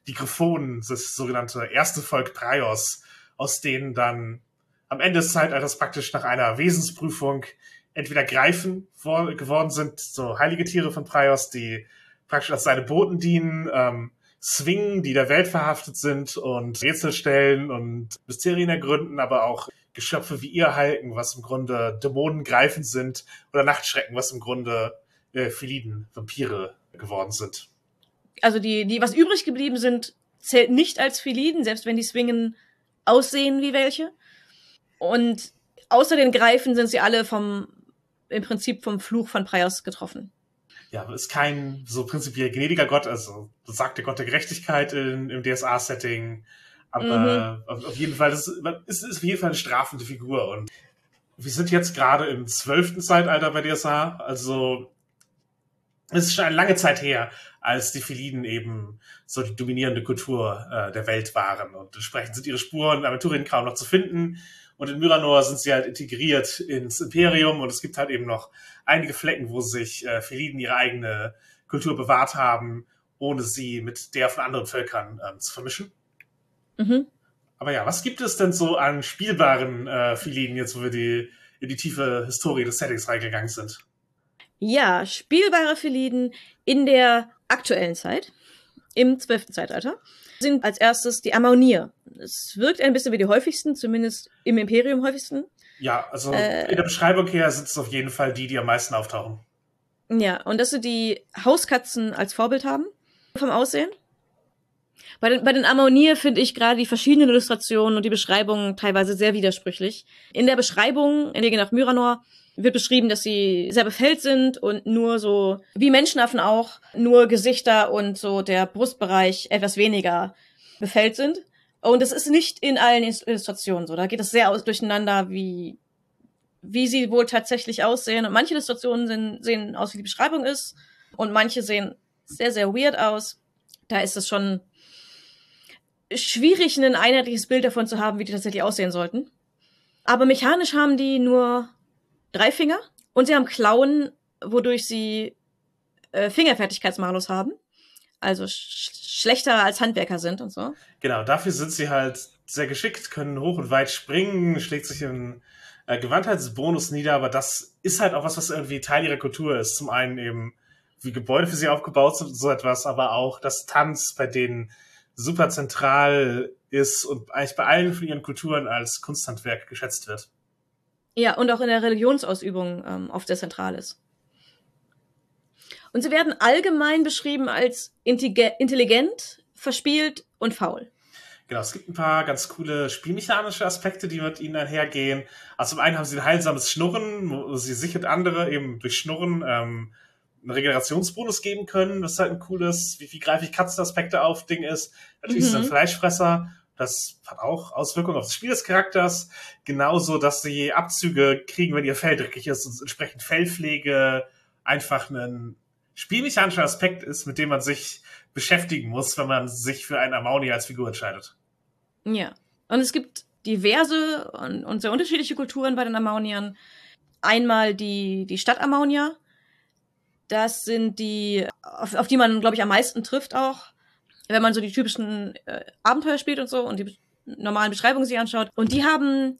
die Griffonen, das sogenannte erste Volk Praios, aus denen dann am Ende des Zeitalters praktisch nach einer Wesensprüfung entweder Greifen geworden sind, so heilige Tiere von Praios, die praktisch als seine Boten dienen, ähm, Swingen, die der Welt verhaftet sind und Rätsel stellen und Mysterien ergründen, aber auch Geschöpfe wie ihr halten, was im Grunde Dämonen greifend sind, oder Nachtschrecken, was im Grunde äh, Feliden, Vampire geworden sind. Also die, die was übrig geblieben sind, zählt nicht als Feliden, selbst wenn die Swingen aussehen wie welche. Und außer den Greifen sind sie alle vom, im Prinzip vom Fluch von Praios getroffen. Ja, ist kein so prinzipiell gnädiger Gott, also sagt der Gott der Gerechtigkeit in, im DSA-Setting, aber auf, auf jeden Fall, das ist, es ist auf jeden Fall eine strafende Figur und wir sind jetzt gerade im zwölften Zeitalter bei DSA, also es ist schon eine lange Zeit her, als die Feliden eben so die dominierende Kultur äh, der Welt waren und entsprechend sind ihre Spuren in Aventurien kaum noch zu finden und in Myranor sind sie halt integriert ins Imperium und es gibt halt eben noch einige Flecken, wo sich äh, Feliden ihre eigene Kultur bewahrt haben, ohne sie mit der von anderen Völkern ähm, zu vermischen. Mhm. Aber ja, was gibt es denn so an spielbaren äh, Feliden, jetzt wo wir die, in die tiefe Historie des Settings reingegangen sind? Ja, spielbare Feliden in der aktuellen Zeit, im zwölften Zeitalter, sind als erstes die Amaunier. Es wirkt ein bisschen wie die häufigsten, zumindest im Imperium häufigsten. Ja, also Äh. in der Beschreibung her sind es auf jeden Fall die, die am meisten auftauchen. Ja, und dass sie die Hauskatzen als Vorbild haben vom Aussehen. Bei den, bei den Ammonier finde ich gerade die verschiedenen Illustrationen und die Beschreibungen teilweise sehr widersprüchlich. In der Beschreibung, in Wege nach Myranor, wird beschrieben, dass sie sehr befällt sind und nur so, wie Menschenaffen auch, nur Gesichter und so der Brustbereich etwas weniger befällt sind. Und es ist nicht in allen Illustrationen so. Da geht es sehr aus, durcheinander, wie, wie sie wohl tatsächlich aussehen. Und manche Illustrationen sind, sehen aus, wie die Beschreibung ist. Und manche sehen sehr, sehr weird aus. Da ist es schon schwierig, ein einheitliches Bild davon zu haben, wie die tatsächlich aussehen sollten. Aber mechanisch haben die nur drei Finger und sie haben Klauen, wodurch sie äh, Fingerfertigkeitsmalus haben. Also sch schlechter als Handwerker sind und so. Genau, dafür sind sie halt sehr geschickt, können hoch und weit springen, schlägt sich in äh, Gewandheitsbonus nieder, aber das ist halt auch was, was irgendwie Teil ihrer Kultur ist. Zum einen eben, wie Gebäude für sie aufgebaut sind und so etwas, aber auch das Tanz, bei denen super zentral ist und eigentlich bei allen von ihren Kulturen als Kunsthandwerk geschätzt wird. Ja, und auch in der Religionsausübung ähm, oft sehr zentral ist. Und sie werden allgemein beschrieben als intelligent, verspielt und faul. Genau, es gibt ein paar ganz coole spielmechanische Aspekte, die mit ihnen einhergehen. Also zum einen haben sie ein heilsames Schnurren, wo sie sich und andere eben durch Schnurren ähm, einen Regenerationsbonus geben können, was halt ein cooles, wie viel greifig Katzenaspekte auf Ding ist. Natürlich mhm. sind Fleischfresser das hat auch Auswirkungen auf das Spiel des Charakters. Genauso, dass sie Abzüge kriegen, wenn ihr Fell dreckig ist und entsprechend Fellpflege einfach ein spielmechanischer Aspekt ist, mit dem man sich beschäftigen muss, wenn man sich für einen Amauni als Figur entscheidet. Ja. Und es gibt diverse und, und sehr unterschiedliche Kulturen bei den Amauniern. Einmal die, die Stadt Amaunia. Das sind die, auf, auf die man, glaube ich, am meisten trifft auch wenn man so die typischen äh, Abenteuer spielt und so und die normalen Beschreibungen sich anschaut. Und die haben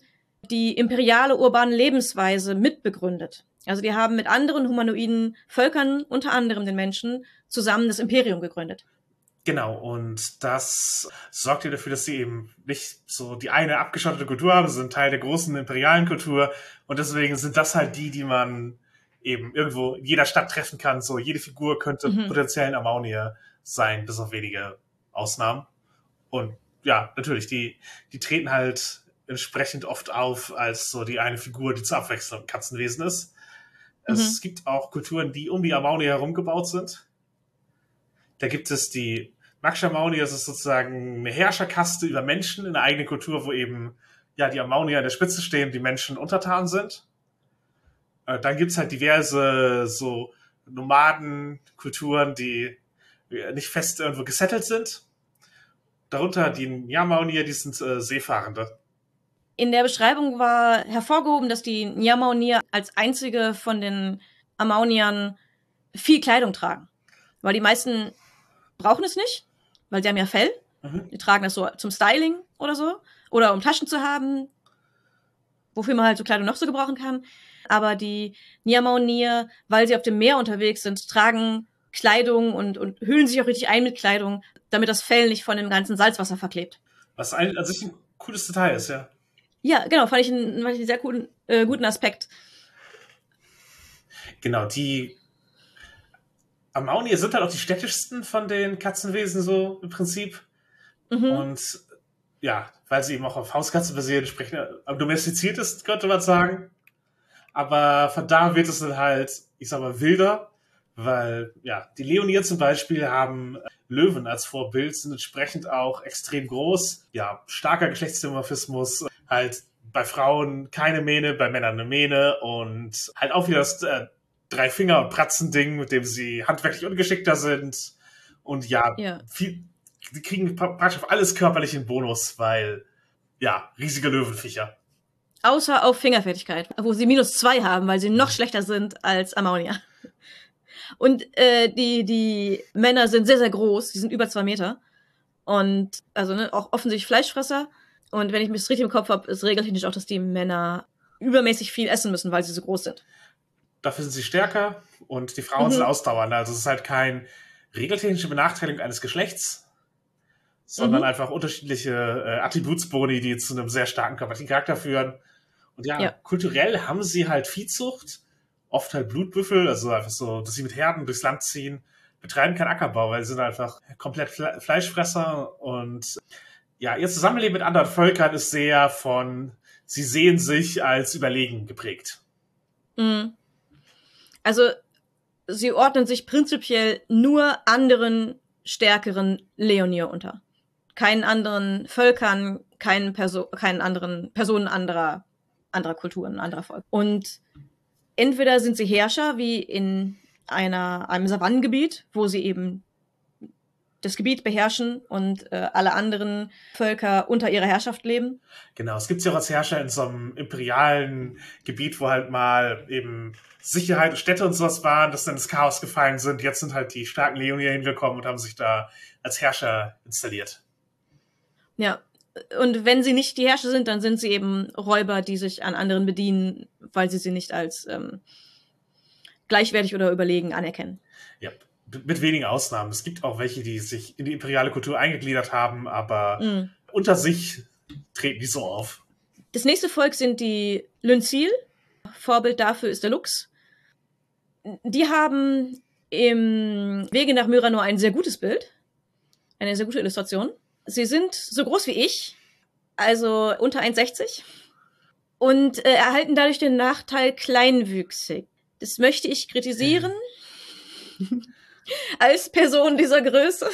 die imperiale urbane Lebensweise mitbegründet. Also die haben mit anderen humanoiden Völkern, unter anderem den Menschen, zusammen das Imperium gegründet. Genau, und das sorgt ja dafür, dass sie eben nicht so die eine abgeschottete Kultur haben, sie sind Teil der großen imperialen Kultur und deswegen sind das halt die, die man eben irgendwo in jeder Stadt treffen kann. So, jede Figur könnte mhm. potenziell ein Amaunier sein, bis auf wenige Ausnahmen. Und ja, natürlich, die, die treten halt entsprechend oft auf als so die eine Figur, die zur Abwechslung Katzenwesen ist. Mhm. Es gibt auch Kulturen, die um die Amauni herum gebaut sind. Da gibt es die Makshamaunia, das ist sozusagen eine Herrscherkaste über Menschen in einer eigenen Kultur, wo eben ja die Amaunier an der Spitze stehen, die Menschen untertan sind. Äh, dann gibt's halt diverse so Nomadenkulturen, die nicht fest irgendwo gesettelt sind. Darunter die Nyamaunier, die sind äh, Seefahrende. In der Beschreibung war hervorgehoben, dass die Nyamaunier als einzige von den Amauniern viel Kleidung tragen. Weil die meisten brauchen es nicht, weil sie haben ja Fell. Mhm. Die tragen das so zum Styling oder so. Oder um Taschen zu haben, wofür man halt so Kleidung noch so gebrauchen kann. Aber die Nyamaunier, weil sie auf dem Meer unterwegs sind, tragen Kleidung und, und hüllen sich auch richtig ein mit Kleidung, damit das Fell nicht von dem ganzen Salzwasser verklebt. Was ein, an sich ein cooles Detail ist, ja. Ja, genau, fand ich einen, fand ich einen sehr guten, äh, guten Aspekt. Genau, die Amaunier sind halt auch die städtischsten von den Katzenwesen so im Prinzip. Mhm. Und ja, weil sie eben auch auf Hauskatzen basieren, entsprechend am domestiziert ist, könnte man sagen. Aber von da wird es dann halt, ich sag mal, wilder weil, ja, die Leonier zum Beispiel haben Löwen als Vorbild, sind entsprechend auch extrem groß. Ja, starker Geschlechtsdimorphismus, halt bei Frauen keine Mähne, bei Männern eine Mähne und halt auch wieder das äh, drei Finger und Pratzen Ding, mit dem sie handwerklich ungeschickter sind und ja, ja. Viel, die kriegen praktisch auf alles körperlichen Bonus, weil ja, riesige Löwenviecher. Außer auf Fingerfertigkeit, wo sie minus zwei haben, weil sie noch mhm. schlechter sind als Ammonia. Und äh, die, die Männer sind sehr, sehr groß, die sind über zwei Meter. Und also ne, auch offensichtlich Fleischfresser. Und wenn ich mich richtig im Kopf habe, ist regeltechnisch auch, dass die Männer übermäßig viel essen müssen, weil sie so groß sind. Dafür sind sie stärker und die Frauen mhm. sind ausdauernder. Also es ist halt kein regeltechnische Benachteiligung eines Geschlechts, sondern mhm. einfach unterschiedliche äh, Attributsboni, die zu einem sehr starken körperlichen Charakter führen. Und ja, ja, kulturell haben sie halt Viehzucht oft halt Blutbüffel, also einfach so, dass sie mit Herden durchs Land ziehen. betreiben keinen Ackerbau, weil sie sind einfach komplett Fle Fleischfresser und ja, ihr Zusammenleben mit anderen Völkern ist sehr von, sie sehen sich als überlegen geprägt. Mhm. Also, sie ordnen sich prinzipiell nur anderen, stärkeren Leonier unter. Keinen anderen Völkern, keinen, Perso keinen anderen Personen anderer, anderer Kulturen, anderer Volk. Und entweder sind sie Herrscher, wie in einer, einem Savannengebiet, wo sie eben das Gebiet beherrschen und äh, alle anderen Völker unter ihrer Herrschaft leben. Genau, es gibt ja auch als Herrscher in so einem imperialen Gebiet, wo halt mal eben Sicherheit und Städte und sowas waren, dass dann ins Chaos gefallen sind. Jetzt sind halt die starken Leonier hingekommen und haben sich da als Herrscher installiert. Ja, und wenn sie nicht die Herrscher sind, dann sind sie eben Räuber, die sich an anderen bedienen, weil sie sie nicht als ähm, gleichwertig oder überlegen anerkennen. Ja, mit wenigen Ausnahmen. Es gibt auch welche, die sich in die imperiale Kultur eingegliedert haben, aber mm. unter sich treten die so auf. Das nächste Volk sind die Lynzil. Vorbild dafür ist der Lux. Die haben im Wege nach Myra ein sehr gutes Bild. Eine sehr gute Illustration. Sie sind so groß wie ich, also unter 1,60 und äh, erhalten dadurch den Nachteil kleinwüchsig. Das möchte ich kritisieren. Als Person dieser Größe.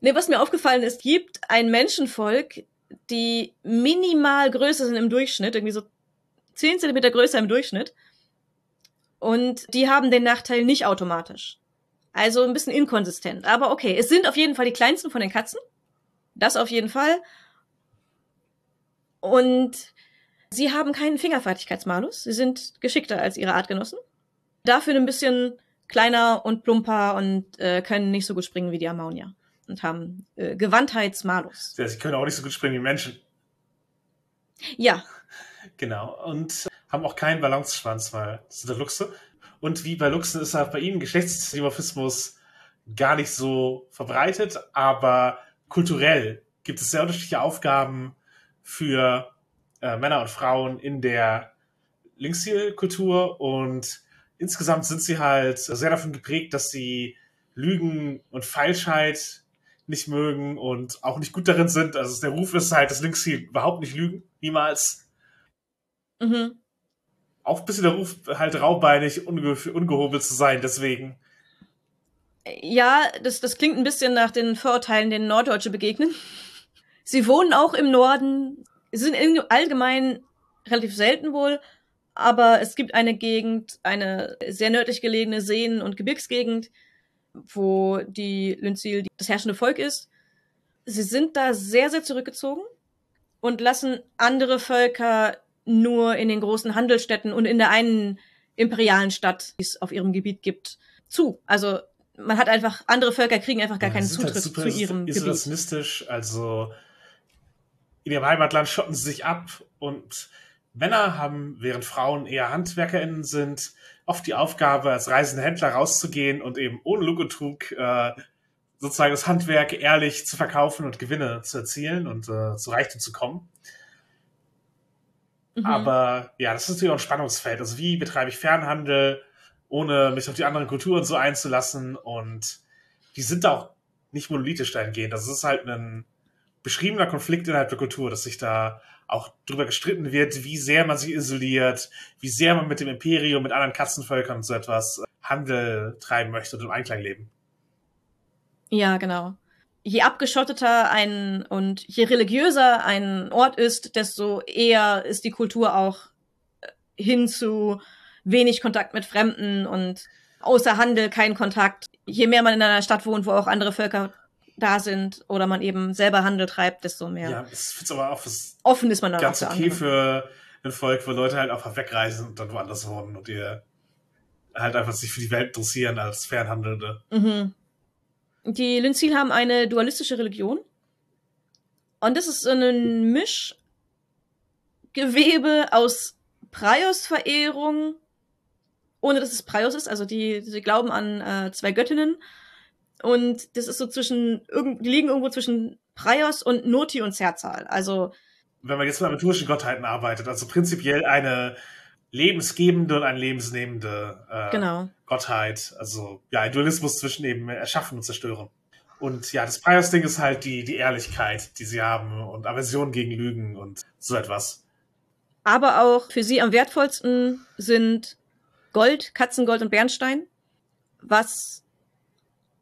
Nee, was mir aufgefallen ist, gibt ein Menschenvolk, die minimal größer sind im Durchschnitt, irgendwie so 10 Zentimeter größer im Durchschnitt. Und die haben den Nachteil nicht automatisch. Also ein bisschen inkonsistent. Aber okay, es sind auf jeden Fall die kleinsten von den Katzen. Das auf jeden Fall. Und sie haben keinen Fingerfertigkeitsmalus. Sie sind geschickter als ihre Artgenossen. Dafür ein bisschen kleiner und plumper und äh, können nicht so gut springen wie die Ammonia. Und haben äh, Gewandtheitsmalus. Ja, sie können auch nicht so gut springen wie Menschen. Ja. Genau. Und haben auch keinen Balanceschwanz, weil das sind Luchse. Und wie bei Luchsen ist halt bei ihnen Geschlechtsdimorphismus gar nicht so verbreitet, aber kulturell gibt es sehr unterschiedliche Aufgaben für äh, Männer und Frauen in der Linkszielkultur und insgesamt sind sie halt sehr davon geprägt, dass sie Lügen und Falschheit nicht mögen und auch nicht gut darin sind. Also der Ruf ist halt, dass Linksziel überhaupt nicht lügen, niemals. Mhm. Auch ein bisschen der Ruf, halt raubeinig, unge ungehobelt zu sein, deswegen. Ja, das, das klingt ein bisschen nach den Vorurteilen, denen Norddeutsche begegnen. Sie wohnen auch im Norden, sind allgemein relativ selten wohl, aber es gibt eine Gegend, eine sehr nördlich gelegene Seen- und Gebirgsgegend, wo die Lynzil das herrschende Volk ist. Sie sind da sehr, sehr zurückgezogen und lassen andere Völker nur in den großen Handelsstädten und in der einen imperialen Stadt, die es auf ihrem Gebiet gibt, zu. Also man hat einfach, andere Völker kriegen einfach gar ja, keinen Zutritt halt super zu ihrem isolationistisch, Gebiet. Also in ihrem Heimatland schotten sie sich ab und Männer haben, während Frauen eher HandwerkerInnen sind, oft die Aufgabe, als reisende Händler rauszugehen und eben ohne Lug und Trug äh, sozusagen das Handwerk ehrlich zu verkaufen und Gewinne zu erzielen und äh, zu Reichtum zu kommen. Mhm. Aber ja, das ist natürlich auch ein Spannungsfeld. Also wie betreibe ich Fernhandel? Ohne mich auf die anderen Kulturen so einzulassen. Und die sind auch nicht monolithisch dahingehend. Das ist halt ein beschriebener Konflikt innerhalb der Kultur, dass sich da auch drüber gestritten wird, wie sehr man sich isoliert, wie sehr man mit dem Imperium, mit anderen Katzenvölkern und so etwas Handel treiben möchte und im Einklang leben. Ja, genau. Je abgeschotteter ein und je religiöser ein Ort ist, desto eher ist die Kultur auch hin zu wenig Kontakt mit Fremden und außer Handel kein Kontakt. Je mehr man in einer Stadt wohnt, wo auch andere Völker da sind oder man eben selber Handel treibt, desto mehr. Ja, es ist aber auch offen ist man dann ganz okay für ein Volk, wo Leute halt einfach wegreisen und dann woanders wohnen und ihr halt einfach sich für die Welt interessieren als Fernhandelnde. Mhm. Die Lynzil haben eine dualistische Religion. Und das ist so ein Mischgewebe aus Praios-Verehrung ohne dass es Praios ist. Also die, sie glauben an äh, zwei Göttinnen. Und das ist so zwischen, die liegen irgendwo zwischen Praios und Noti und Zerzal. Also. Wenn man jetzt mit aventurischen Gottheiten arbeitet, also prinzipiell eine lebensgebende und eine lebensnehmende äh, Genau. Gottheit. Also ja, ein Dualismus zwischen eben Erschaffen und Zerstören. Und ja, das Pius-Ding ist halt die, die Ehrlichkeit, die sie haben und Aversion gegen Lügen und so etwas. Aber auch für sie am wertvollsten sind Gold, Katzengold und Bernstein, was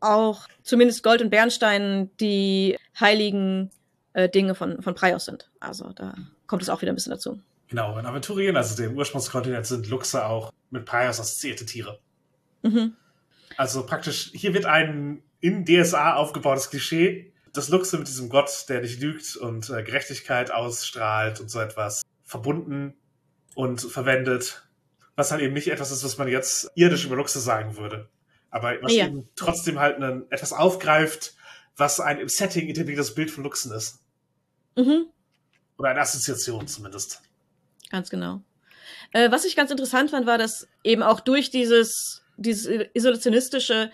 auch zumindest Gold und Bernstein die heiligen äh, Dinge von, von Praios sind. Also da kommt es auch wieder ein bisschen dazu. Genau, in Aventurien, also dem Ursprungskontinent, sind Luchse auch mit Pius assoziierte Tiere. Mhm. Also praktisch, hier wird ein in DSA aufgebautes Klischee, das Luchse mit diesem Gott, der nicht lügt und äh, Gerechtigkeit ausstrahlt und so etwas, verbunden und verwendet, was halt eben nicht etwas ist, was man jetzt irdisch über Luchse sagen würde. Aber was Ja. eben trotzdem halt einen, etwas aufgreift, was ein im Setting etabliertes Bild von Luchsen ist. Mhm. Oder eine Assoziation zumindest. Ganz genau. Äh, was ich ganz interessant fand, war, dass eben auch durch dieses, dieses isolationistische,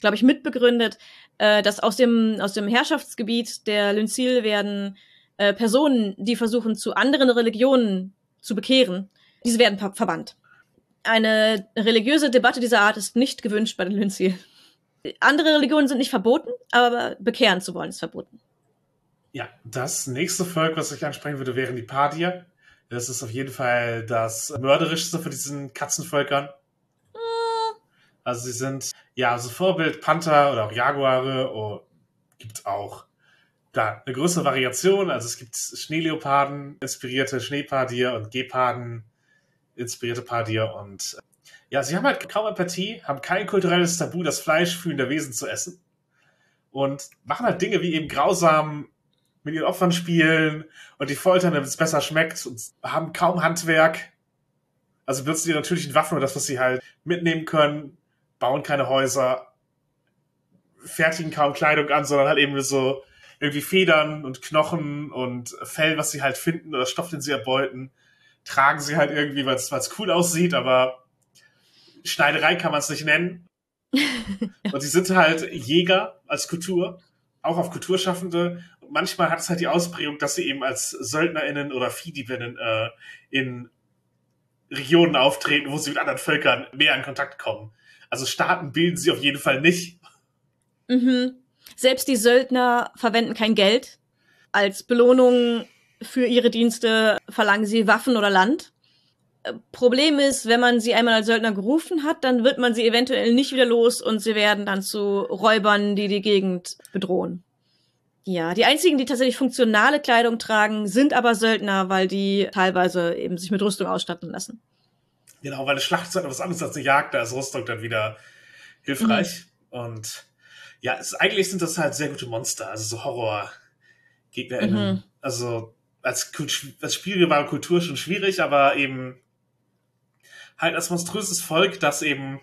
glaube ich, mitbegründet, äh, dass aus dem, aus dem Herrschaftsgebiet der Lynzil werden äh, Personen, die versuchen, zu anderen Religionen zu bekehren, diese werden ver- verbannt. Eine religiöse Debatte dieser Art ist nicht gewünscht bei den Lynzil. Andere Religionen sind nicht verboten, aber bekehren zu wollen ist verboten. Ja, das nächste Volk, was ich ansprechen würde, wären die Padier. Das ist auf jeden Fall das mörderischste von diesen Katzenvölkern. Also sie sind, ja, also Vorbild Panther oder auch Jaguare oh, gibt auch da eine größere Variation. Also es gibt Schneeleoparden, inspirierte Schneepadier und Geparden, inspirierte Padier und äh, ja, sie haben halt kaum Empathie, haben kein kulturelles Tabu, das Fleisch fühlender Wesen zu essen und machen halt Dinge wie eben grausam mit ihren Opfern spielen und die foltern, damit es besser schmeckt und haben kaum Handwerk. Also benutzen die natürlichen Waffen oder das, was sie halt mitnehmen können, bauen keine Häuser, fertigen kaum Kleidung an, sondern halt eben so irgendwie Federn und Knochen und Fell, was sie halt finden oder Stoff, den sie erbeuten, tragen sie halt irgendwie, weil es cool aussieht, aber Schneiderei kann man es nicht nennen. Und sie sind halt Jäger als Kultur, auch auf Kulturschaffende. Und manchmal hat es halt die Ausprägung, dass sie eben als SöldnerInnen oder Viehdiebinnen äh, in Regionen auftreten, wo sie mit anderen Völkern mehr in Kontakt kommen. Also Staaten bilden sie auf jeden Fall nicht. Mhm. Selbst die Söldner verwenden kein Geld. Als Belohnung für ihre Dienste verlangen sie Waffen oder Land. Äh, Problem ist, wenn man sie einmal als Söldner gerufen hat, dann wird man sie eventuell nicht wieder los und sie werden dann zu Räubern, die die Gegend bedrohen. Ja, die einzigen, die tatsächlich funktionale Kleidung tragen, sind aber Söldner, weil die teilweise eben sich mit Rüstung ausstatten lassen. Genau, weil eine Schlacht ist halt was anderes als eine Jagd, da ist Rüstung dann wieder hilfreich. Und ja, es, eigentlich sind das halt sehr gute Monster, also so Horror-GegnerInnen. Mhm. Also als, als Spiel war Kultur schon schwierig, aber eben halt als monströses Volk, das eben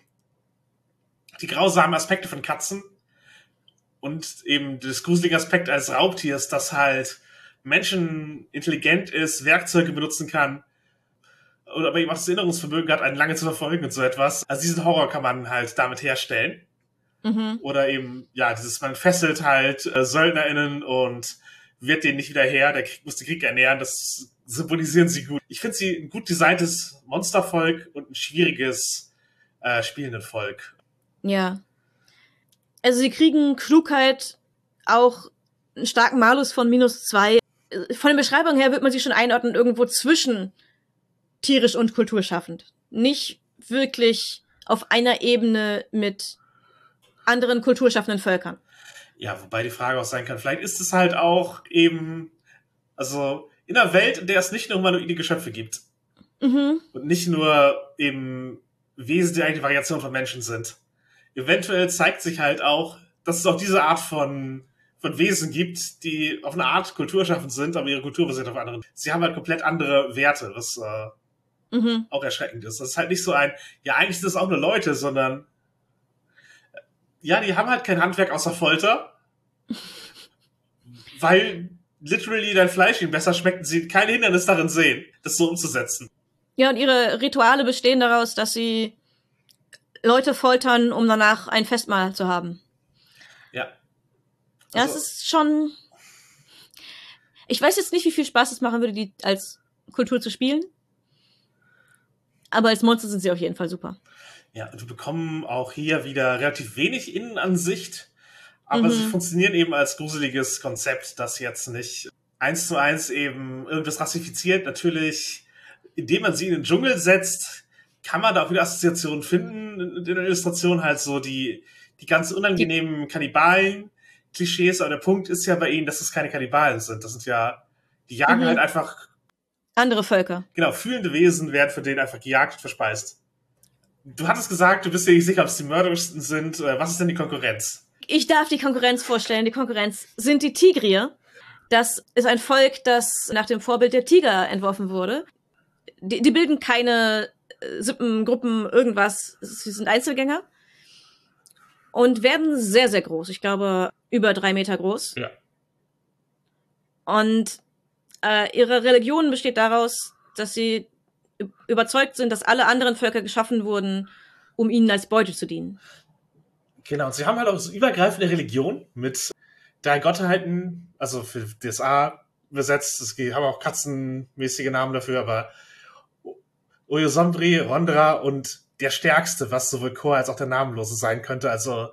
die grausamen Aspekte von Katzen und eben das gruselige Aspekt als Raubtiers, das halt Menschen intelligent ist, Werkzeuge benutzen kann, oder aber eben auch das Erinnerungsvermögen hat, einen lange zu verfolgen und so etwas. Also diesen Horror kann man halt damit herstellen. Mhm. Oder eben, ja, dieses, man fesselt halt äh, SöldnerInnen und wird denen nicht wieder her, der Krieg muss den Krieg ernähren, das symbolisieren sie gut. Ich finde sie ein gut designtes Monstervolk und ein schwieriges äh, spielendes Volk. Ja. Also sie kriegen Klugheit auch einen starken Malus von minus zwei. Von den Beschreibungen her wird man sie schon einordnen, irgendwo zwischen tierisch und kulturschaffend. Nicht wirklich auf einer Ebene mit anderen kulturschaffenden Völkern. Ja, wobei die Frage auch sein kann, vielleicht ist es halt auch eben, also in einer Welt, in der es nicht nur humanoide Geschöpfe gibt Mhm. und nicht nur eben Wesen, die eigentlich eine Variation von Menschen sind. Eventuell zeigt sich halt auch, dass es auch diese Art von, von Wesen gibt, die auf eine Art kulturschaffend sind, aber ihre Kultur basiert auf anderen. Sie haben halt komplett andere Werte, was äh, Mhm. auch erschreckend ist. Das ist halt nicht so ein, ja, eigentlich sind das auch nur Leute, sondern ja, die haben halt kein Handwerk außer Folter, weil literally dein Fleisch ihnen besser schmeckt und sie kein Hindernis darin sehen, das so umzusetzen. Ja, und ihre Rituale bestehen daraus, dass sie Leute foltern, um danach ein Festmahl zu haben. Ja. Ja, Also- es ist schon. Ich weiß jetzt nicht, wie viel Spaß es machen würde, die als Kultur zu spielen. Aber als Monster sind sie auf jeden Fall super. Ja, wir bekommen auch hier wieder relativ wenig Innenansicht, aber mhm. sie funktionieren eben als gruseliges Konzept, das jetzt nicht eins zu eins eben irgendwas rassifiziert. Natürlich, indem man sie in den Dschungel setzt, kann man da auch wieder Assoziationen finden in der Illustration, halt so die, die ganz unangenehmen Kannibalen-Klischees, aber der Punkt ist ja bei ihnen, dass es keine Kannibalen sind. Das sind ja, die jagen mhm. halt einfach andere Völker. Genau, fühlende Wesen werden von denen einfach gejagt und verspeist. Du hattest gesagt, du bist dir nicht sicher, ob es die mörderischsten sind. Äh, was ist denn die Konkurrenz? Ich darf die Konkurrenz vorstellen. Die Konkurrenz sind die Tigrier. Das ist ein Volk, das nach dem Vorbild der Tiger entworfen wurde. Die, die bilden keine äh, Sippengruppen, irgendwas. Sie sind Einzelgänger. Und werden sehr, sehr groß. Ich glaube, über drei Meter groß. Ja. Und äh, ihre Religion besteht daraus, dass sie überzeugt sind, dass alle anderen Völker geschaffen wurden, um ihnen als Beute zu dienen. Genau, und sie haben halt auch so übergreifende Religion mit drei Gottheiten, also für DSA besetzt, es haben auch katzenmäßige Namen dafür, aber Oyosombri, Rondra und der Stärkste, was sowohl Chor als auch der Namenlose sein könnte. Also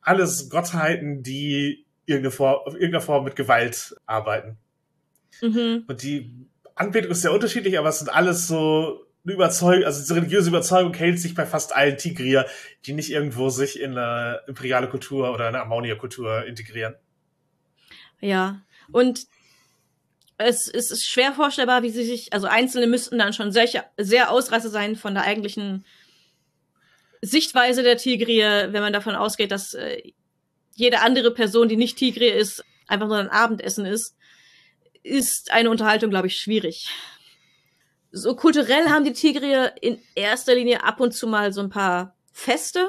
alles Gottheiten, die irgendeine Form, auf irgendeiner Form mit Gewalt arbeiten. Mhm. Und die Anbetung ist sehr unterschiedlich, aber es sind alles so eine Überzeugung, also diese religiöse Überzeugung hält sich bei fast allen Tigrier, die nicht irgendwo sich in eine imperiale Kultur oder eine Ammonia-Kultur integrieren. Ja, und es, es ist schwer vorstellbar, wie sie sich, also Einzelne müssten dann schon sehr, sehr Ausreißer sein von der eigentlichen Sichtweise der Tigrier, wenn man davon ausgeht, dass äh, jede andere Person, die nicht Tigrier ist, einfach nur ein Abendessen ist ist eine Unterhaltung, glaube ich, schwierig. So kulturell haben die Tigrier in erster Linie ab und zu mal so ein paar Feste,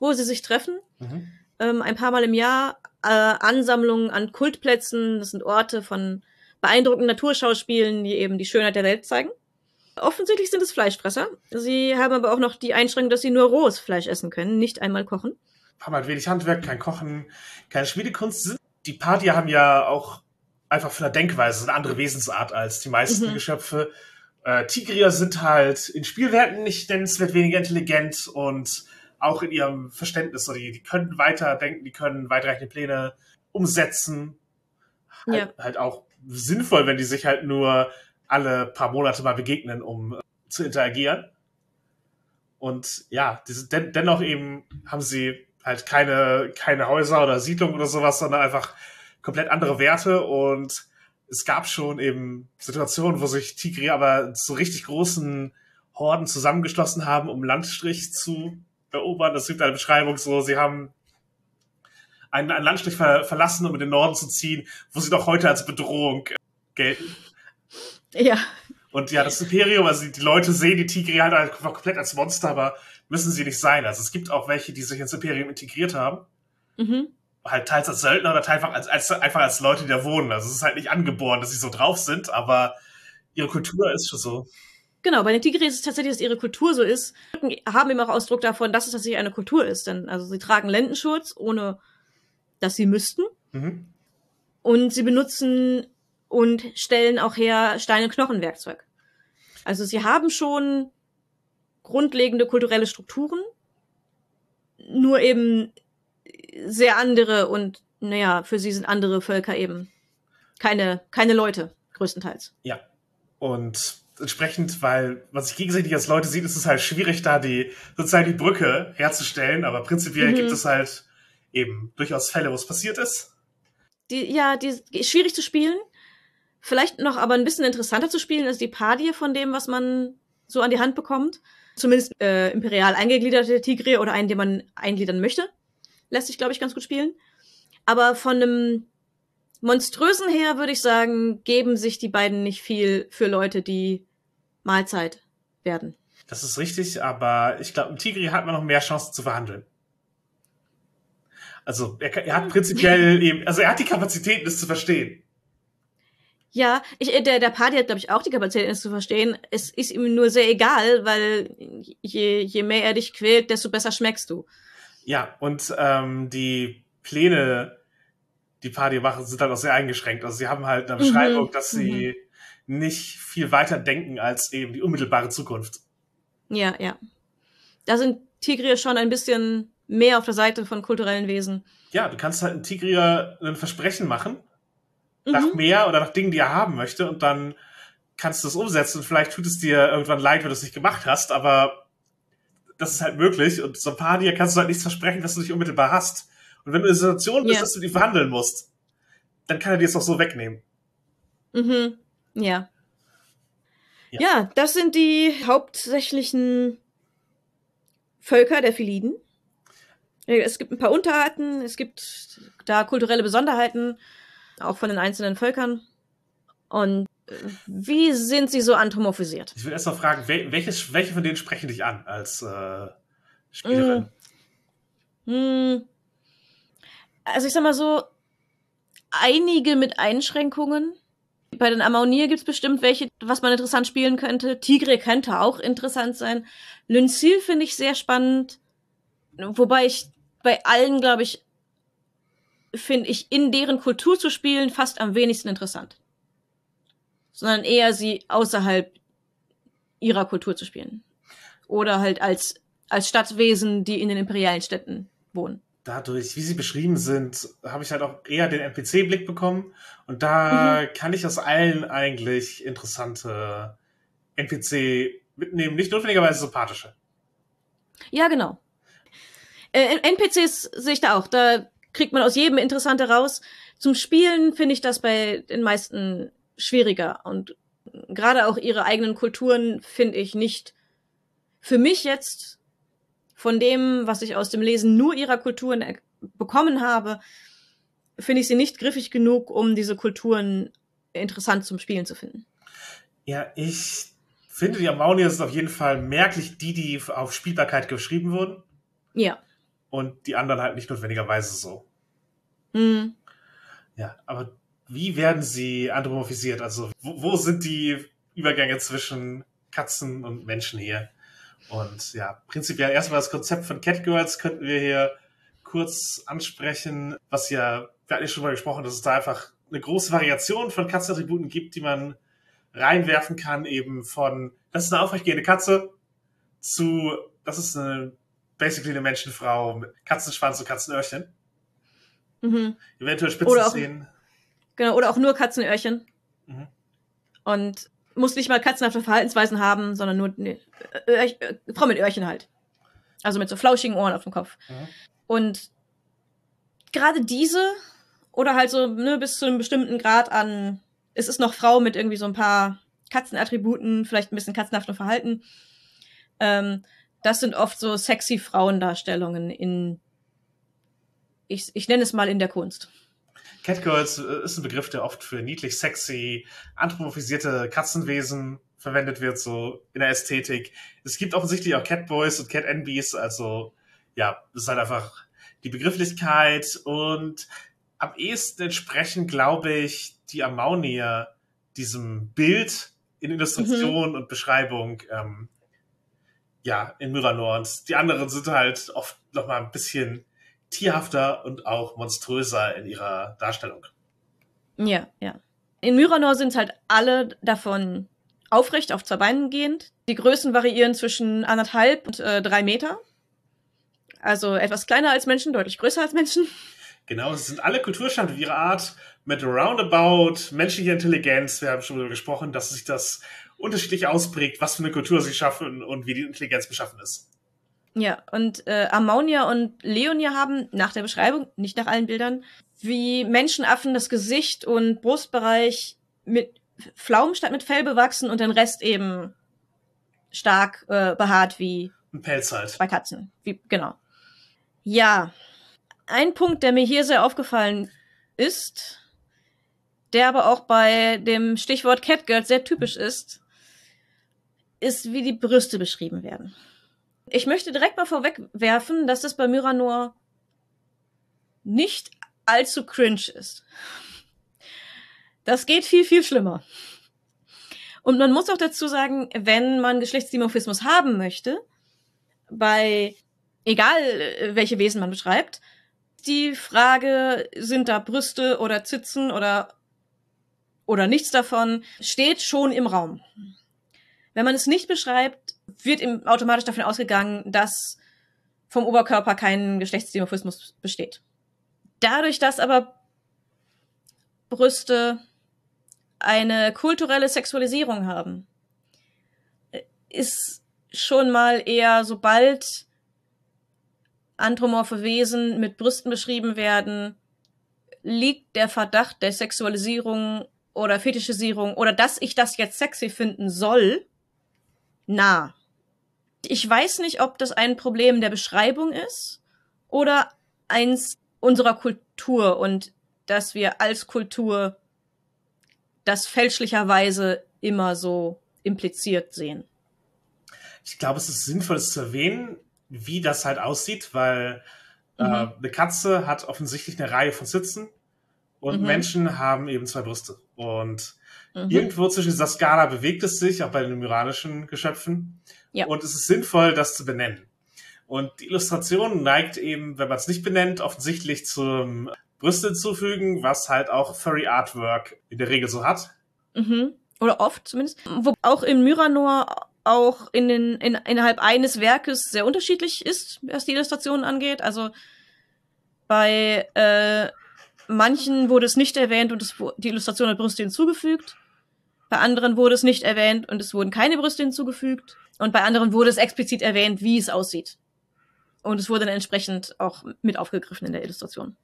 wo sie sich treffen. Mhm. Ähm, ein paar Mal im Jahr äh, Ansammlungen an Kultplätzen. Das sind Orte von beeindruckenden Naturschauspielen, die eben die Schönheit der Welt zeigen. Offensichtlich sind es Fleischfresser. Sie haben aber auch noch die Einschränkung, dass sie nur rohes Fleisch essen können, nicht einmal kochen. Haben halt wenig Handwerk, kein Kochen, keine Schmiedekunst. Die Partier haben ja auch einfach von der Denkweise eine andere Wesensart als die meisten mhm. Geschöpfe. Äh, Tigrier sind halt in Spielwerten nicht nennenswert weniger intelligent und auch in ihrem Verständnis. Also die, die können weiter denken, die können weitreichende Pläne umsetzen. Halt, ja. halt auch sinnvoll, wenn die sich halt nur alle paar Monate mal begegnen, um äh, zu interagieren. Und ja, diese, den, dennoch eben haben sie halt keine, keine Häuser oder Siedlungen oder sowas, sondern einfach komplett andere Werte und es gab schon eben Situationen, wo sich Tigri aber zu richtig großen Horden zusammengeschlossen haben, um Landstrich zu erobern. Das gibt eine Beschreibung so, sie haben einen, einen Landstrich ver verlassen, um in den Norden zu ziehen, wo sie doch heute als Bedrohung gelten. Ja. Und ja, das Imperium, also die Leute sehen die Tigri halt einfach komplett als Monster, aber müssen sie nicht sein. Also es gibt auch welche, die sich ins Imperium integriert haben. Mhm halt teils als Söldner oder teils als, als, einfach als Leute, die da wohnen. Also es ist halt nicht angeboren, dass sie so drauf sind, aber ihre Kultur ist schon so. Genau, bei den Tigris ist es tatsächlich, dass ihre Kultur so ist. Haben immer auch Ausdruck davon, dass es tatsächlich eine Kultur ist. Denn also sie tragen Lendenschurz, ohne dass sie müssten. Mhm. Und sie benutzen und stellen auch her Stein- und Knochenwerkzeug. Also sie haben schon grundlegende kulturelle Strukturen, nur eben sehr andere und naja, für sie sind andere Völker eben keine, keine Leute, größtenteils. Ja. Und entsprechend, weil man sich gegenseitig als Leute sieht, ist es halt schwierig, da die sozusagen die Brücke herzustellen, aber prinzipiell mhm. gibt es halt eben durchaus Fälle, wo es passiert ist. Die, ja, die ist schwierig zu spielen. Vielleicht noch aber ein bisschen interessanter zu spielen ist die Padie von dem, was man so an die Hand bekommt. Zumindest äh, imperial eingegliederte Tigre oder einen, den man eingliedern möchte lässt sich, glaube ich, ganz gut spielen. Aber von einem monströsen her würde ich sagen, geben sich die beiden nicht viel für Leute, die Mahlzeit werden. Das ist richtig, aber ich glaube, im Tigri hat man noch mehr Chancen zu verhandeln. Also er, er hat prinzipiell eben, also er hat die Kapazitäten, das zu verstehen. Ja, ich, äh, der, der Party hat, glaube ich, auch die Kapazitäten, das zu verstehen. Es ist ihm nur sehr egal, weil je, je mehr er dich quält, desto besser schmeckst du. Ja, und ähm, die Pläne, die Party machen, sind dann auch sehr eingeschränkt. Also sie haben halt eine Beschreibung, mhm. dass sie mhm. nicht viel weiter denken als eben die unmittelbare Zukunft. Ja, ja. Da sind Tigrier schon ein bisschen mehr auf der Seite von kulturellen Wesen. Ja, du kannst halt einen Tigrier ein Versprechen machen, mhm. nach mehr oder nach Dingen, die er haben möchte, und dann kannst du es umsetzen. Vielleicht tut es dir irgendwann leid, wenn du es nicht gemacht hast, aber das ist halt möglich. Und so ein paar dir kannst du halt nichts versprechen, was du nicht unmittelbar hast. Und wenn du in der Situation bist, yeah. dass du die verhandeln musst, dann kann er dir es auch so wegnehmen. Mhm. Ja. ja. Ja, das sind die hauptsächlichen Völker der Philiden. Es gibt ein paar Unterarten, es gibt da kulturelle Besonderheiten, auch von den einzelnen Völkern. Und wie sind sie so anthropomorphisiert? Ich will erst mal fragen, welches, welche von denen sprechen dich an als äh, Spielerin? Mm. Mm. Also ich sag mal so, einige mit Einschränkungen. Bei den Amaunier gibt es bestimmt welche, was man interessant spielen könnte. Tigre könnte auch interessant sein. Lynsil finde ich sehr spannend. Wobei ich bei allen, glaube ich, finde ich in deren Kultur zu spielen fast am wenigsten interessant. Sondern eher sie außerhalb ihrer Kultur zu spielen. Oder halt als, als Stadtwesen, die in den imperialen Städten wohnen dadurch, wie sie beschrieben sind, habe ich halt auch eher den NPC-Blick bekommen. Und da mhm. kann ich aus allen eigentlich interessante NPC mitnehmen, nicht notwendigerweise sympathische. Ja, genau. Äh, NPCs sehe ich da auch. Da kriegt man aus jedem Interessante raus. Zum Spielen finde ich das bei den meisten schwieriger. Und gerade auch ihre eigenen Kulturen finde ich nicht für mich jetzt von dem, was ich aus dem Lesen nur ihrer Kulturen bekommen habe, finde ich sie nicht griffig genug, um diese Kulturen interessant zum Spielen zu finden. Ja, ich finde, die Amaunier sind auf jeden Fall merklich die, die auf Spielbarkeit geschrieben wurden. Ja. Und die anderen halt nicht notwendigerweise so. Mhm. Ja, aber wie werden sie anthropomorphisiert? Also, wo, wo sind die Übergänge zwischen Katzen und Menschen hier? Und ja, prinzipiell erstmal das Konzept von Catgirls könnten wir hier kurz ansprechen, was ja, wir hatten ja schon mal gesprochen, dass es da einfach eine große Variation von Katzenattributen gibt, die man reinwerfen kann, eben von, das ist eine aufrechtgehende Katze, zu, das ist eine, basically eine Menschenfrau mit Katzenschwanz und Katzenöhrchen. Mhm. Eventuell Spitzenzähnen. Genau, oder auch nur Katzenöhrchen. Mhm. Und muss nicht mal katzenhafte Verhaltensweisen haben, sondern nur ne, äh, äh, Frau mit Öhrchen halt. Also mit so flauschigen Ohren auf dem Kopf. Mhm. Und gerade diese oder halt so ne, bis zu einem bestimmten Grad an, es ist noch Frau mit irgendwie so ein paar Katzenattributen, vielleicht ein bisschen katzenhaftem Verhalten. Ähm, das sind oft so sexy Frauendarstellungen in, ich, ich nenne es mal in der Kunst. Catgirls äh, ist ein Begriff, der oft für niedlich, sexy, anthropomorphisierte Katzenwesen verwendet wird, so in der Ästhetik. Es gibt offensichtlich auch Catboys und Cat Enbies, also ja, das ist halt einfach die Begrifflichkeit und am ehesten entsprechen, glaube ich, die Amaunier diesem Bild in Illustration mhm. und Beschreibung ähm, ja, in Myranor. Und die anderen sind halt oft noch mal ein bisschen tierhafter und auch monströser in ihrer Darstellung. Ja, ja. In Myranor sind halt alle davon aufrecht auf zwei Beinen gehend. Die Größen variieren zwischen anderthalb und äh, drei Meter. Also etwas kleiner als Menschen, deutlich größer als Menschen. Genau, es sind alle Kulturstände ihrer Art mit roundabout menschlicher Intelligenz. Wir haben schon darüber gesprochen, dass sich das unterschiedlich ausprägt, was für eine Kultur sie schaffen und wie die Intelligenz beschaffen ist. Ja, und äh, Ammonia und Leonia haben nach der Beschreibung, nicht nach allen Bildern, wie Menschenaffen das Gesicht und Brustbereich mit Pflaumen statt mit Fell bewachsen und den Rest eben stark äh, behaart wie Ein Pelz halt. bei Katzen. Wie, genau. Ja, ein Punkt, der mir hier sehr aufgefallen ist, der aber auch bei dem Stichwort Catgirl sehr typisch ist, ist, wie die Brüste beschrieben werden. Ich möchte direkt mal vorwegwerfen, dass das bei Myranor nicht allzu cringe ist. Das geht viel, viel schlimmer. Und man muss auch dazu sagen, wenn man Geschlechtsdimorphismus haben möchte, bei egal welche Wesen man beschreibt, die Frage, sind da Brüste oder Zitzen oder oder nichts davon, steht schon im Raum. Wenn man es nicht beschreibt, wird ihm automatisch davon ausgegangen, dass vom Oberkörper kein Geschlechtsdimorphismus besteht. Dadurch, dass aber Brüste eine kulturelle Sexualisierung haben, ist schon mal eher, sobald anthropomorphe Wesen mit Brüsten beschrieben werden, liegt der Verdacht der Sexualisierung oder Fetischisierung oder dass ich das jetzt sexy finden soll, nah. Ich weiß nicht, ob das ein Problem der Beschreibung ist oder eins unserer Kultur und dass wir als Kultur das fälschlicherweise immer so impliziert sehen. Ich glaube, es ist sinnvoll, es zu erwähnen, wie das halt aussieht, weil äh, mhm. äh, eine Katze hat offensichtlich eine Reihe von Sitzen und mhm. Menschen haben eben zwei Brüste. Und mhm. irgendwo zwischen dieser Skala bewegt es sich, auch bei den myranischen Geschöpfen. Ja. Und es ist sinnvoll, das zu benennen. Und die Illustration neigt eben, wenn man es nicht benennt, offensichtlich zum Brüste hinzufügen, was halt auch Furry Artwork in der Regel so hat. Mhm. Oder oft zumindest. Wo auch in Myranor auch in den, in, innerhalb eines Werkes sehr unterschiedlich ist, was die Illustrationen angeht. Also bei äh, manchen wurde es nicht erwähnt und es, die Illustration hat Brüste hinzugefügt. Bei anderen wurde es nicht erwähnt und es wurden keine Brüste hinzugefügt. Und bei anderen wurde es explizit erwähnt, wie es aussieht. Und es wurde dann entsprechend auch mit aufgegriffen in der Illustration.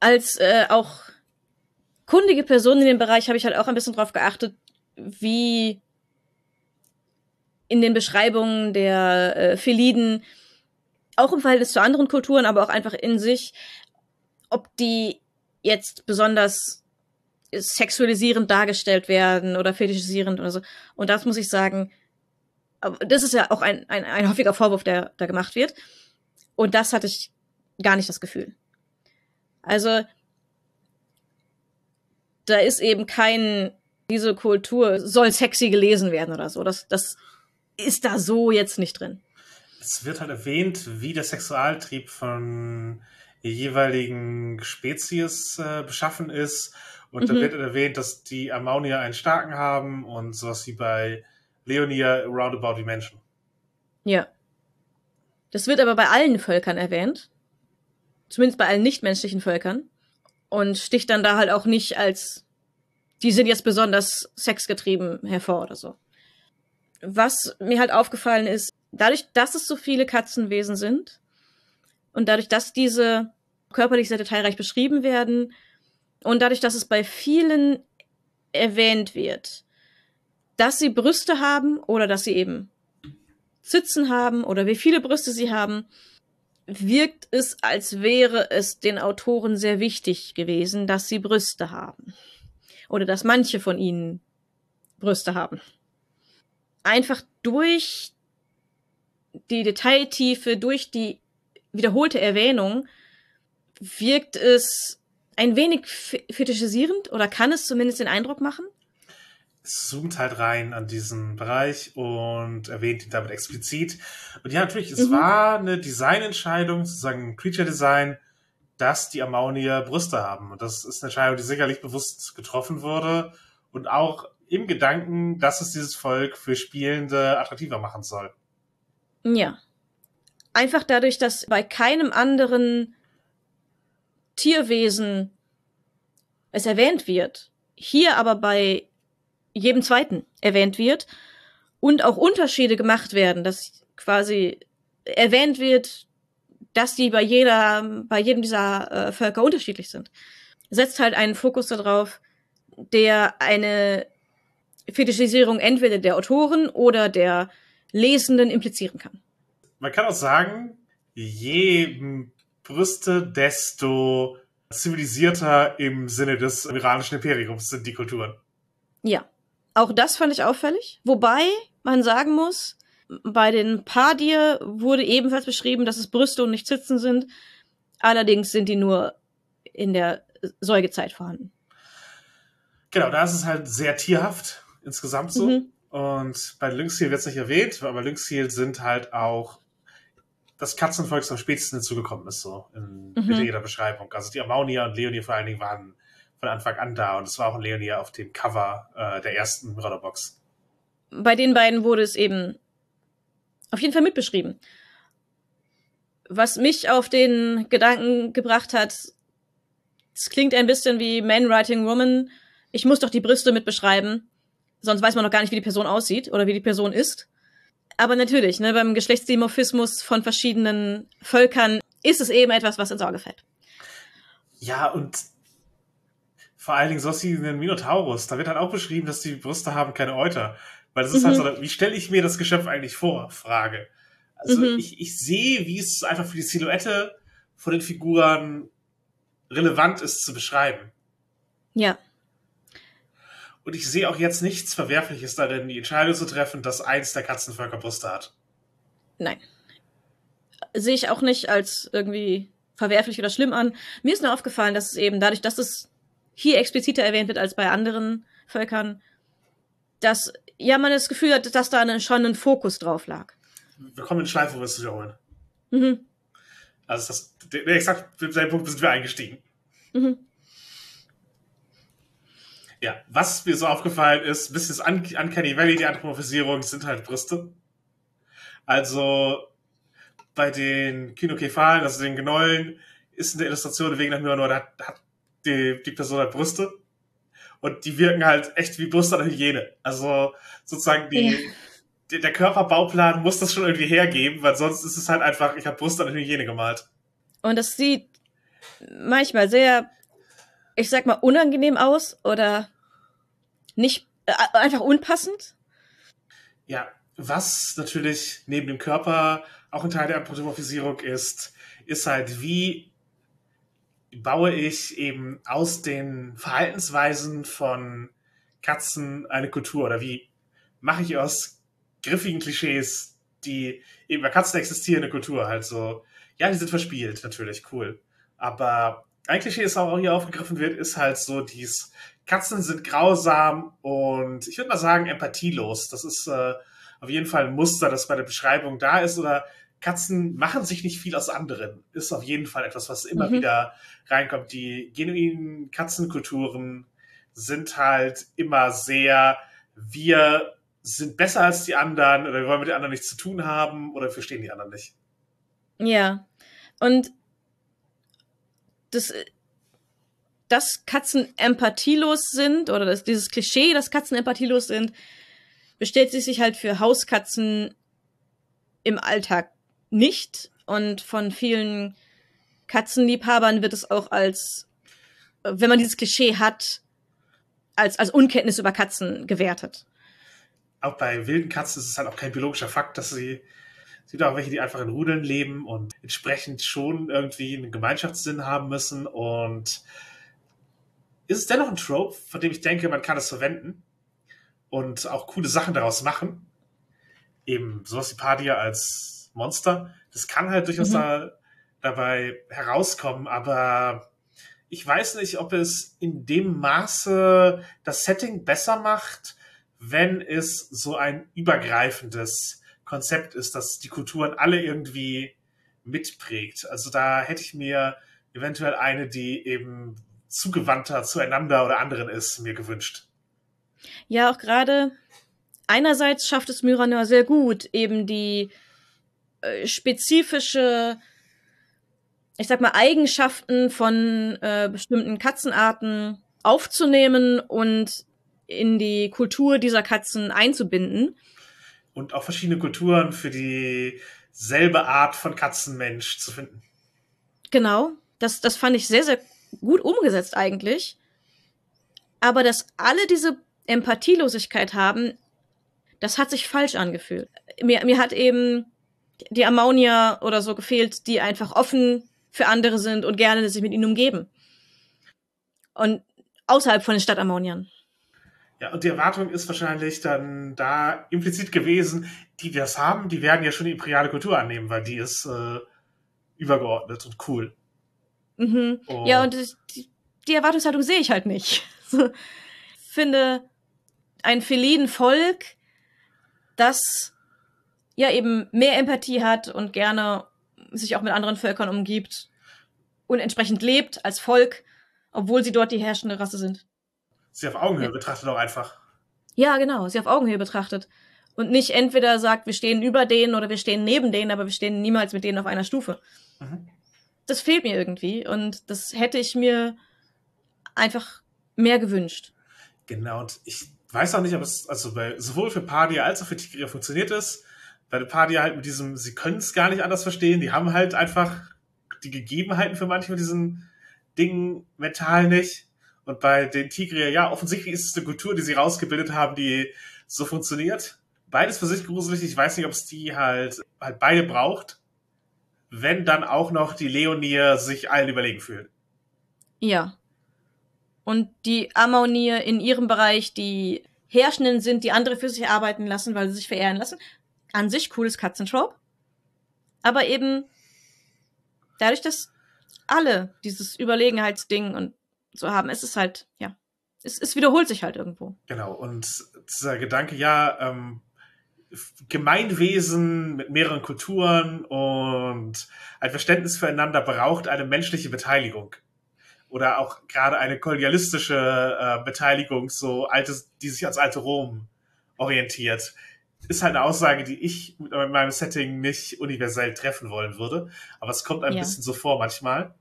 Als äh, auch kundige Person in dem Bereich habe ich halt auch ein bisschen drauf geachtet, wie in den Beschreibungen der äh, Feliden, auch im Verhältnis zu anderen Kulturen, aber auch einfach in sich, ob die jetzt besonders sexualisierend dargestellt werden oder fetischisierend oder so. Und das muss ich sagen, das ist ja auch ein, ein, ein häufiger Vorwurf, der da gemacht wird. Und das hatte ich gar nicht das Gefühl. Also, da ist eben kein, diese Kultur soll sexy gelesen werden oder so. Das, das ist da so jetzt nicht drin. Es wird halt erwähnt, wie der Sexualtrieb von der jeweiligen Spezies äh, beschaffen ist. Und mhm. da wird erwähnt, dass die Ammonia einen starken haben und sowas wie bei Leonia roundabout wie Menschen. Ja. Das wird aber bei allen Völkern erwähnt. Zumindest bei allen nichtmenschlichen Völkern. Und sticht dann da halt auch nicht als, die sind jetzt besonders sexgetrieben hervor oder so was mir halt aufgefallen ist, dadurch, dass es so viele Katzenwesen sind und dadurch, dass diese körperlich sehr detailreich beschrieben werden und dadurch, dass es bei vielen erwähnt wird, dass sie Brüste haben oder dass sie eben Zitzen haben oder wie viele Brüste sie haben, wirkt es, als wäre es den Autoren sehr wichtig gewesen, dass sie Brüste haben. Oder dass manche von ihnen Brüste haben einfach durch die Detailtiefe, durch die wiederholte Erwähnung wirkt es ein wenig fetischisierend oder kann es zumindest den Eindruck machen? Es zoomt halt rein an diesen Bereich und erwähnt ihn damit explizit. Und ja, natürlich, es mhm. war eine Designentscheidung, sozusagen Creature Design, dass die Ammonier Brüste haben. Und das ist eine Entscheidung, die sicherlich bewusst getroffen wurde und auch im Gedanken, dass es dieses Volk für Spielende attraktiver machen soll. Ja. Einfach dadurch, dass bei keinem anderen Tierwesen es erwähnt wird, hier aber bei jedem zweiten erwähnt wird und auch Unterschiede gemacht werden, dass quasi erwähnt wird, dass die bei jeder, bei jedem dieser äh, Völker unterschiedlich sind. Setzt halt einen Fokus darauf, der eine Fetischisierung entweder der Autoren oder der Lesenden implizieren kann. Man kann auch sagen, je Brüste, desto zivilisierter im Sinne des iranischen Imperiums sind die Kulturen. Ja, auch das fand ich auffällig. Wobei man sagen muss, bei den Padir wurde ebenfalls beschrieben, dass es Brüste und nicht Zitzen sind. Allerdings sind die nur in der Säugezeit vorhanden. Genau, da ist es halt sehr tierhaft insgesamt so. Mhm. Und bei Lynxhiel wird es nicht erwähnt, aber Lynxhiel sind halt auch das Katzenvolk, am spätesten hinzugekommen ist, so in, mhm. jeder Beschreibung. Also die Ammonia und Leonie vor allen Dingen waren von Anfang an da und es war auch Leonie auf dem Cover äh, der ersten Mörderbox. bei den beiden wurde es eben auf jeden Fall mitbeschrieben. Was mich auf den Gedanken gebracht hat, es klingt ein bisschen wie Man Writing Woman. Ich muss doch die Brüste mit beschreiben. Sonst weiß man noch gar nicht, wie die Person aussieht oder wie die Person ist. Aber natürlich, ne, beim Geschlechtsdimorphismus von verschiedenen Völkern ist es eben etwas, was ins Auge fällt. Ja, und vor allen Dingen sowas wie ein Minotaurus, da wird halt auch beschrieben, dass die Brüste haben keine Euter. Weil das ist halt mhm. halt so, wie stelle ich mir das Geschöpf eigentlich vor? Frage. Also mhm. ich, ich sehe, wie es einfach für die Silhouette von den Figuren relevant ist zu beschreiben. Ja. Und ich sehe auch jetzt nichts Verwerfliches darin, die Entscheidung zu treffen, dass eins der Katzenvölker Brüste hat. Nein. Sehe ich auch nicht als irgendwie verwerflich oder schlimm an. Mir ist nur aufgefallen, dass es eben dadurch, dass es hier expliziter erwähnt wird als bei anderen Völkern, dass ja man das Gefühl hat, dass da schon ein Fokus drauf lag. Wir kommen in Schleife, wo wir es wiederholen. Mhm. Also das, exakt mit seinem Punkt sind wir eingestiegen. Mhm. Ja, was mir so aufgefallen ist, bis jetzt Un Uncanny Valley, die Anthropomorphisierung, sind halt Brüste. Also bei den Kinokephalen, also den Genollen, ist in der Illustration wegen nach mir nur, da hat, hat die, die Person halt Brüste. Und die wirken halt echt wie Brüste an Hygiene. Also sozusagen die, ja der Körperbauplan muss das schon irgendwie hergeben, weil sonst ist es halt einfach, ich habe Brust an Hygiene gemalt. Und das sieht manchmal sehr, ich sag mal, unangenehm aus oder nicht, äh, einfach unpassend. Ja, was natürlich neben dem Körper auch ein Teil der Anthropomorphisierung ist, ist halt, wie baue ich eben aus den Verhaltensweisen von Katzen eine Kultur oder wie mache ich aus griffigen Klischees, die eben bei Katzen existierende Kultur halt so. Ja, die sind verspielt, natürlich, cool. Aber ein Klischee, das auch hier aufgegriffen wird, ist halt so dies, Katzen sind grausam und ich würde mal sagen empathielos. Das ist äh, auf jeden Fall ein Muster, das bei der Beschreibung da ist. Oder Katzen machen sich nicht viel aus anderen. Ist auf jeden Fall etwas, was immer mhm. wieder reinkommt. Die genuinen Katzenkulturen sind halt immer sehr, wir sind besser als die anderen oder wir wollen mit den anderen nichts zu tun haben oder verstehen die anderen nicht. Ja. Und das, dass Katzen empathielos sind oder dass dieses Klischee, dass Katzen empathielos sind, bestätigt sich halt für Hauskatzen im Alltag nicht. Und von vielen Katzenliebhabern wird es auch als, wenn man dieses Klischee hat, als, als Unkenntnis über Katzen gewertet auch bei wilden Katzen ist es halt auch kein biologischer Fakt, dass sie, es gibt auch welche, die einfach in Rudeln leben und entsprechend schon irgendwie einen Gemeinschaftssinn haben müssen und ist es dennoch ein Trope, von dem ich denke, man kann es verwenden und auch coole Sachen daraus machen. Eben sowas wie Padia als Monster. Das kann halt durchaus mhm. da, dabei herauskommen, aber ich weiß nicht, ob es in dem Maße das Setting besser macht wenn es so ein übergreifendes Konzept ist, das die Kulturen alle irgendwie mitprägt. Also da hätte ich mir eventuell eine, die eben zugewandter zueinander oder anderen ist, mir gewünscht. Ja, auch gerade einerseits schafft es Myranor sehr gut, eben die äh, spezifische, ich sag mal, Eigenschaften von äh, bestimmten Katzenarten aufzunehmen und in die Kultur dieser Katzen einzubinden. Und auch verschiedene Kulturen für dieselbe Art von Katzenmensch zu finden. Genau. Das, das fand ich sehr, sehr gut umgesetzt eigentlich. Aber dass alle diese Empathielosigkeit haben, das hat sich falsch angefühlt. Mir, mir hat eben die Ammonia oder so gefehlt, die einfach offen für andere sind und gerne sich mit ihnen umgeben. Und außerhalb von den Stadtammoniern. Ja, und die Erwartung ist wahrscheinlich dann da implizit gewesen, die, die das haben, die werden ja schon die imperiale Kultur annehmen, weil die ist äh, übergeordnet und cool. Mhm. Oh. Ja, und die, die Erwartungshaltung sehe ich halt nicht. finde ein feliden Volk, das ja eben mehr Empathie hat und gerne sich auch mit anderen Völkern umgibt und entsprechend lebt als Volk, obwohl sie dort die herrschende Rasse sind sie auf Augenhöhe ja. betrachtet auch einfach. Ja, genau, sie auf Augenhöhe betrachtet. Und nicht entweder sagt, wir stehen über denen oder wir stehen neben denen, aber wir stehen niemals mit denen auf einer Stufe. Mhm. Das fehlt mir irgendwie und das hätte ich mir einfach mehr gewünscht. Genau, und ich weiß auch nicht, ob es also bei, sowohl für Padia als auch für Tigria funktioniert ist. Bei Padia halt mit diesem, sie können es gar nicht anders verstehen, die haben halt einfach die Gegebenheiten für manche mit diesen Dingen mental nicht. Und bei den Tigrier, ja, offensichtlich ist es eine Kultur, die sie rausgebildet haben, die so funktioniert. Beides für sich gruselig. Ich weiß nicht, ob es die halt, halt beide braucht. Wenn dann auch noch die Leonier sich allen überlegen fühlen. Ja. Und die Ammonier in ihrem Bereich, die Herrschenden sind, die andere für sich arbeiten lassen, weil sie sich verehren lassen. An sich cooles Katzentrope. Aber eben dadurch, dass alle dieses Überlegenheitsding und so haben, ist es halt, ja, es, es wiederholt sich halt irgendwo. Genau, und dieser Gedanke, ja, ähm, Gemeinwesen mit mehreren Kulturen und ein Verständnis füreinander braucht eine menschliche Beteiligung. Oder auch gerade eine kolonialistische äh, Beteiligung, so altes, die sich ans alte Rom orientiert. Ist halt eine Aussage, die ich mit meinem Setting nicht universell treffen wollen würde. Aber es kommt ein Ja. bisschen so vor manchmal.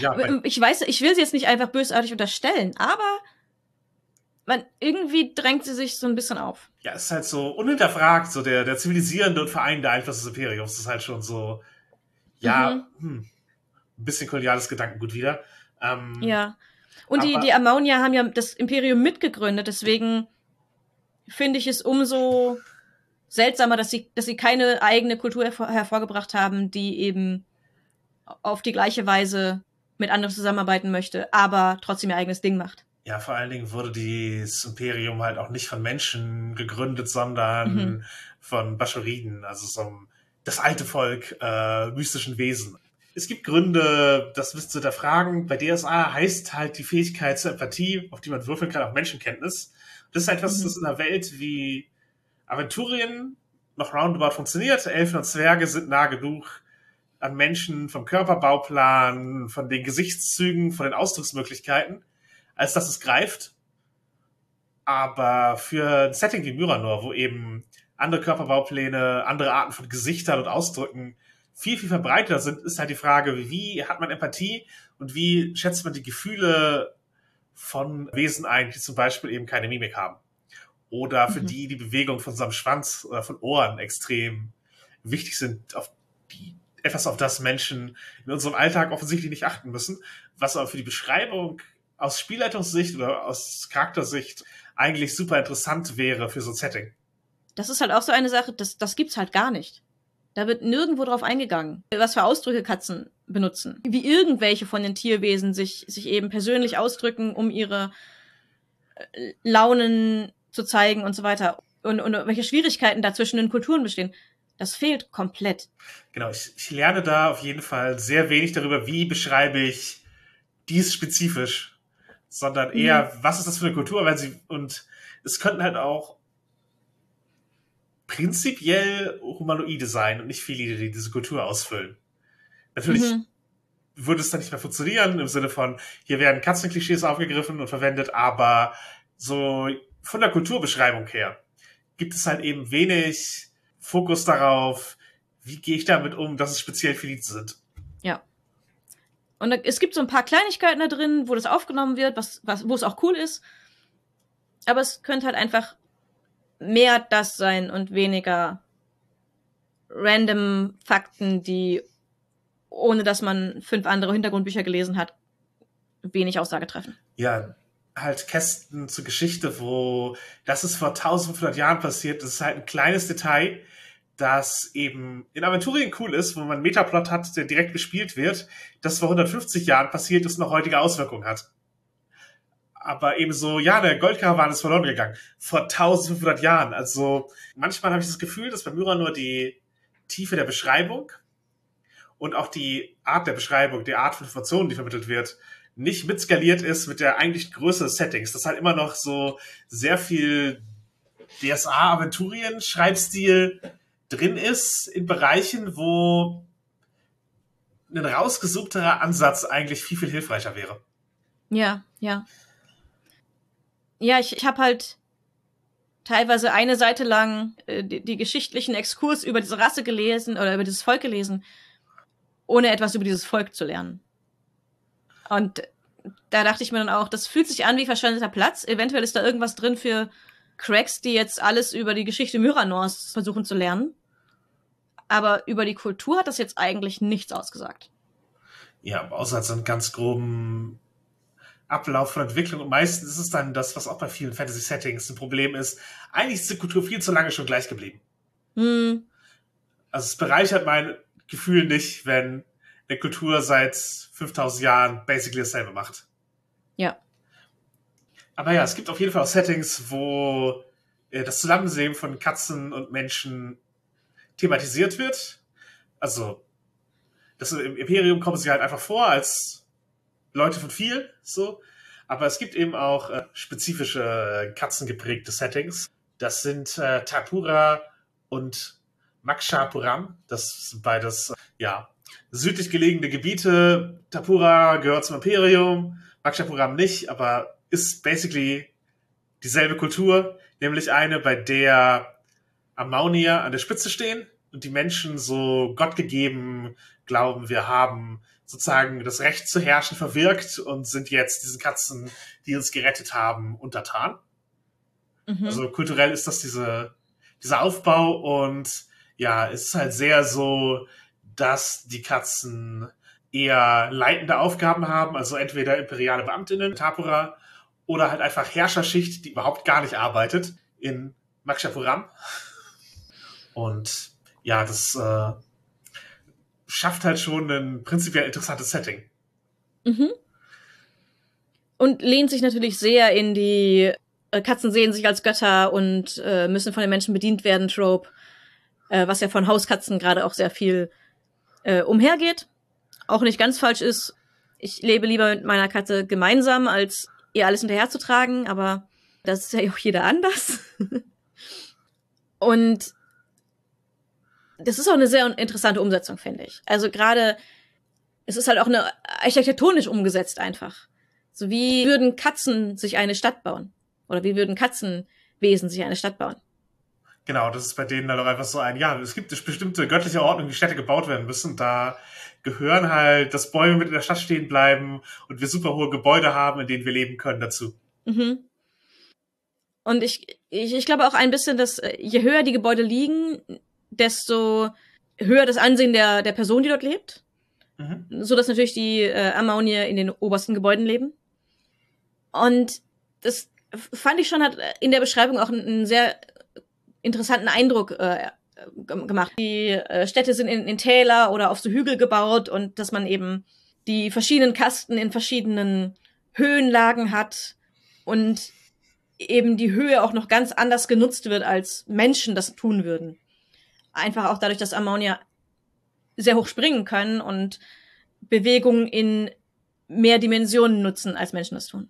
Ja, Ich weiß, ich will sie jetzt nicht einfach bösartig unterstellen, aber man, irgendwie drängt sie sich so ein bisschen auf. ja, es ist halt so unhinterfragt, so der, der zivilisierende und vereinende Einfluss des Imperiums ist halt schon so, ja, hm, ein bisschen koloniales Gedankengut wieder. Ähm, Ja. Und die, Aber- die Ammonier haben ja das Imperium mitgegründet, deswegen finde ich es umso seltsamer, dass sie, dass sie keine eigene Kultur hervor, hervorgebracht haben, die eben auf die gleiche Weise mit anderen zusammenarbeiten möchte, aber trotzdem ihr eigenes Ding macht. Ja, vor allen Dingen wurde das Imperium halt auch nicht von Menschen gegründet, sondern Mhm. von Baschoriden, also so einem- das alte Volk äh, mystischen Wesen. Es gibt Gründe, das müsst ihr hinterfragen. Bei DSA heißt halt die Fähigkeit zur Empathie, auf die man würfeln kann, auch Menschenkenntnis. Das ist etwas, Mhm. das in einer Welt wie Aventurien noch roundabout funktioniert. Elfen und Zwerge sind nah genug an Menschen vom Körperbauplan, von den Gesichtszügen, von den Ausdrucksmöglichkeiten, als dass es greift. Aber für ein Setting wie Myranor, wo eben andere Körperbaupläne, andere Arten von Gesichtern und Ausdrücken viel, viel verbreiteter sind, ist halt die Frage, wie hat man Empathie und wie schätzt man die Gefühle von Wesen ein, die zum Beispiel eben keine Mimik haben. Oder für Mhm. die die Bewegung von seinem Schwanz oder von Ohren extrem wichtig sind, auf die, etwas, auf das Menschen in unserem Alltag offensichtlich nicht achten müssen, was aber für die Beschreibung aus Spielleitungssicht oder aus Charaktersicht eigentlich super interessant wäre für so ein Setting. Das ist halt auch so eine Sache, das, das gibt's halt gar nicht. Da wird nirgendwo drauf eingegangen, was für Ausdrücke Katzen benutzen. Wie irgendwelche von den Tierwesen sich, sich eben persönlich ausdrücken, um ihre äh, Launen zu zeigen und so weiter. Und, und welche Schwierigkeiten da zwischen den Kulturen bestehen. Das fehlt komplett. Genau, ich, ich lerne da auf jeden Fall sehr wenig darüber, wie beschreibe ich dies spezifisch, sondern eher, was ist das für eine Kultur, weil sie, und es könnten halt auch prinzipiell Humanoide sein und nicht Felide, die diese Kultur ausfüllen. Natürlich Mhm. würde es dann nicht mehr funktionieren, im Sinne von, hier werden Katzenklischees aufgegriffen und verwendet, aber so von der Kulturbeschreibung her gibt es halt eben wenig Fokus darauf, wie gehe ich damit um, dass es speziell Felide sind. Und da, es gibt so ein paar Kleinigkeiten da drin, wo das aufgenommen wird, was, was, wo es auch cool ist. Aber es könnte halt einfach mehr das sein und weniger random Fakten, die, ohne dass man fünf andere Hintergrundbücher gelesen hat, wenig Aussage treffen. Ja, halt Kästen zur Geschichte, wo das ist vor 1500 Jahren passiert, das ist halt ein kleines Detail, das eben in Aventurien cool ist, wo man Metaplot hat, der direkt gespielt wird, das vor 150 Jahren passiert ist noch heutige Auswirkungen hat. Aber eben so, ja, der Goldkarawan ist verloren gegangen. Vor 1500 Jahren. Also manchmal habe ich das Gefühl, dass bei Myra nur die Tiefe der Beschreibung und auch die Art der Beschreibung, die Art von Informationen, die vermittelt wird, nicht mitskaliert ist mit der eigentlichen Größe des Settings. Das halt immer noch so sehr viel DSA-Aventurien-Schreibstil drin ist in Bereichen, wo ein rausgesuchterer Ansatz eigentlich viel, viel hilfreicher wäre. Ja, ja. Ja, ich, ich habe halt teilweise eine Seite lang äh, die, die geschichtlichen Exkurs über diese Rasse gelesen oder über dieses Volk gelesen, ohne etwas über dieses Volk zu lernen. Und da dachte ich mir dann auch, das fühlt sich an wie verschwendeter Platz. Eventuell ist da irgendwas drin für Cracks, die jetzt alles über die Geschichte Myranors versuchen zu lernen. Aber über die Kultur hat das jetzt eigentlich nichts ausgesagt. Ja, außer so einen ganz groben Ablauf von Entwicklung. Und meistens ist es dann das, was auch bei vielen Fantasy-Settings ein Problem ist. Eigentlich ist die Kultur viel zu lange schon gleich geblieben. Hm. Also es bereichert mein Gefühl nicht, wenn eine Kultur seit 5000 Jahren basically dasselbe macht. Ja. Aber ja, es gibt auf jeden Fall auch Settings, wo äh, das Zusammensehen von Katzen und Menschen thematisiert wird. Also, das, im Imperium kommen sie halt einfach vor als Leute von viel, so. Aber es gibt eben auch äh, spezifische äh, katzengeprägte Settings. Das sind äh, Tapura und Makshapuram. Das sind beides, äh, ja, südlich gelegene Gebiete. Tapura gehört zum Imperium, Makshapuram nicht, aber ist basically dieselbe Kultur, nämlich eine, bei der Amaunier an der Spitze stehen und die Menschen so gottgegeben glauben, wir haben sozusagen das Recht zu herrschen verwirkt und sind jetzt diesen Katzen, die uns gerettet haben, untertan. Mhm. Also kulturell ist das diese, dieser Aufbau und ja, es ist halt sehr so, dass die Katzen eher leitende Aufgaben haben, also entweder imperiale Beamtinnen, Tapura, oder halt einfach Herrscherschicht, die überhaupt gar nicht arbeitet in Makshapuram. Und ja, das äh, schafft halt schon ein prinzipiell interessantes Setting. Mhm. Und lehnt sich natürlich sehr in die äh, Katzen sehen sich als Götter und äh, müssen von den Menschen bedient werden, Trope, äh, was ja von Hauskatzen gerade auch sehr viel äh, umhergeht. Auch nicht ganz falsch ist. Ich lebe lieber mit meiner Katze gemeinsam, als ihr alles hinterherzutragen, aber das ist ja auch jeder anders. und das ist auch eine sehr interessante Umsetzung, finde ich. Also gerade, es ist halt auch eine architektonisch umgesetzt einfach. So wie würden Katzen sich eine Stadt bauen? Oder wie würden Katzenwesen sich eine Stadt bauen? Genau, das ist bei denen dann auch einfach so ein, ja, es gibt bestimmte göttliche Ordnung, wie Städte gebaut werden müssen. Da gehören halt, dass Bäume mit in der Stadt stehen bleiben und wir super hohe Gebäude haben, in denen wir leben können dazu. Mhm. Und ich, ich, ich glaube auch ein bisschen, dass äh, je höher die Gebäude liegen, desto höher das Ansehen der, der Person, die dort lebt. Mhm. So dass natürlich die äh, Amaunier in den obersten Gebäuden leben. Und das fand ich schon hat in der Beschreibung auch einen, einen sehr interessanten Eindruck äh, gemacht. Die äh, Städte sind in, in Täler oder auf so Hügel gebaut und dass man eben die verschiedenen Kasten in verschiedenen Höhenlagen hat und eben die Höhe auch noch ganz anders genutzt wird, als Menschen das tun würden. Einfach auch dadurch, dass Ammonier sehr hoch springen können und Bewegungen in mehr Dimensionen nutzen, als Menschen das tun.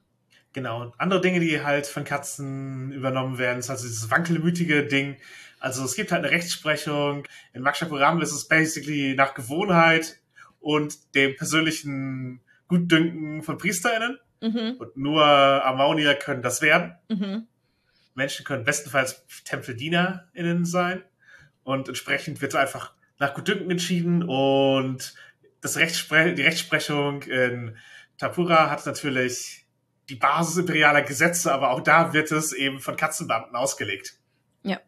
Genau. Und andere Dinge, die halt von Katzen übernommen werden, ist also dieses wankelmütige Ding. Also es gibt halt eine Rechtsprechung. In Makshapuram ist es basically nach Gewohnheit und dem persönlichen Gutdünken von PriesterInnen. Mhm. Und nur Amaunier können das werden. Mhm. Menschen können bestenfalls TempeldienerInnen sein. Und entsprechend wird einfach nach Gutdünken entschieden. Und das Rechtspre die Rechtsprechung in Tapura hat natürlich die Basis imperialer Gesetze, aber auch da wird es eben von Katzenbeamten ausgelegt. Ja.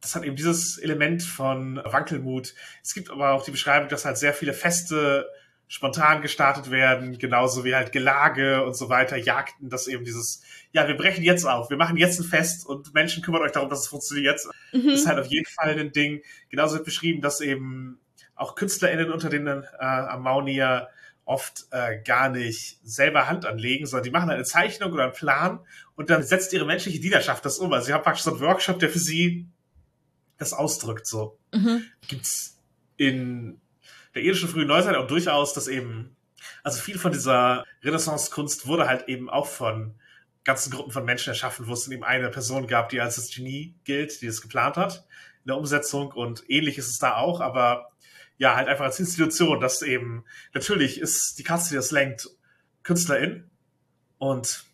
Das hat eben dieses Element von Wankelmut. Es gibt aber auch die Beschreibung, dass halt sehr viele Feste spontan gestartet werden, genauso wie halt Gelage und so weiter, Jagden, dass eben dieses, ja, wir brechen jetzt auf, wir machen jetzt ein Fest und Menschen kümmern euch darum, dass es funktioniert. Mhm. Das ist halt auf jeden Fall ein Ding. Genauso wird beschrieben, dass eben auch KünstlerInnen unter denen äh, Amaunier oft äh, gar nicht selber Hand anlegen, sondern die machen eine Zeichnung oder einen Plan und dann setzt ihre menschliche Dienerschaft das um. Also sie haben praktisch so einen Workshop, der für sie das ausdrückt. So Mhm. gibt's in der irdischen frühen Neuzeit auch durchaus, dass eben, also viel von dieser Renaissance-Kunst wurde halt eben auch von ganzen Gruppen von Menschen erschaffen, wo es eben eine Person gab, die als das Genie gilt, die es geplant hat in der Umsetzung und ähnlich ist es da auch, aber ja, halt einfach als Institution, dass eben, natürlich ist die Katze, die das lenkt, Künstlerin und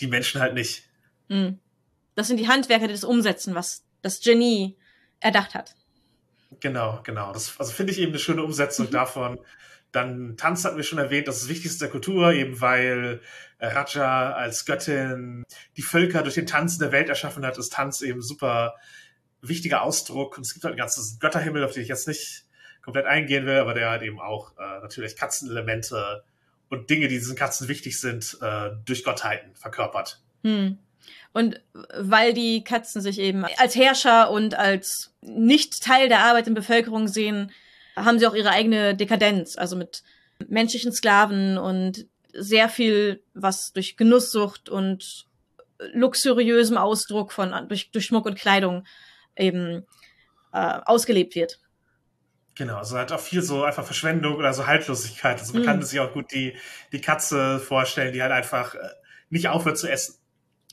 die Menschen halt nicht. Mhm. das sind die Handwerker, die das umsetzen, was das Genie erdacht hat. Genau, genau. Das also finde ich eben eine schöne Umsetzung mhm. davon. Dann Tanz hatten wir schon erwähnt, das ist das Wichtigste der Kultur, eben weil Raja als Göttin die Völker durch den Tanz in der Welt erschaffen hat, ist Tanz eben super wichtiger Ausdruck. Und es gibt halt ein ganzes Götterhimmel, auf den ich jetzt nicht komplett eingehen will, aber der hat eben auch äh, natürlich Katzenelemente und Dinge, die diesen Katzen wichtig sind, äh, durch Gottheiten verkörpert. Hm. Und weil die Katzen sich eben als Herrscher und als nicht Teil der Arbeit in Bevölkerung sehen, haben sie auch ihre eigene Dekadenz, also mit menschlichen Sklaven und sehr viel, was durch Genusssucht und luxuriösem Ausdruck von durch, durch Schmuck und Kleidung eben äh, ausgelebt wird. Genau, also halt auch viel so einfach Verschwendung oder so Haltlosigkeit. Also man mhm. kann sich auch gut die, die Katze vorstellen, die halt einfach äh, nicht aufhört zu essen.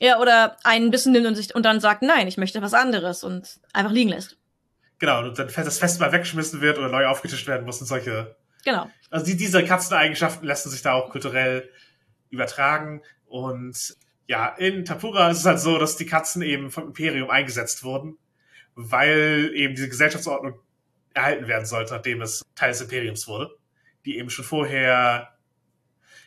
Ja, oder einen Bissen nimmt und, sich, und dann sagt, nein, ich möchte was anderes und einfach liegen lässt. Genau, und dann das Fest mal weggeschmissen wird oder neu aufgetischt werden muss und solche. Genau. Also die, diese Katzeneigenschaften lassen sich da auch kulturell übertragen. Und ja, in Tapura ist es halt so, dass die Katzen eben vom Imperium eingesetzt wurden, weil eben diese Gesellschaftsordnung erhalten werden sollte, nachdem es Teil des Imperiums wurde, die eben schon vorher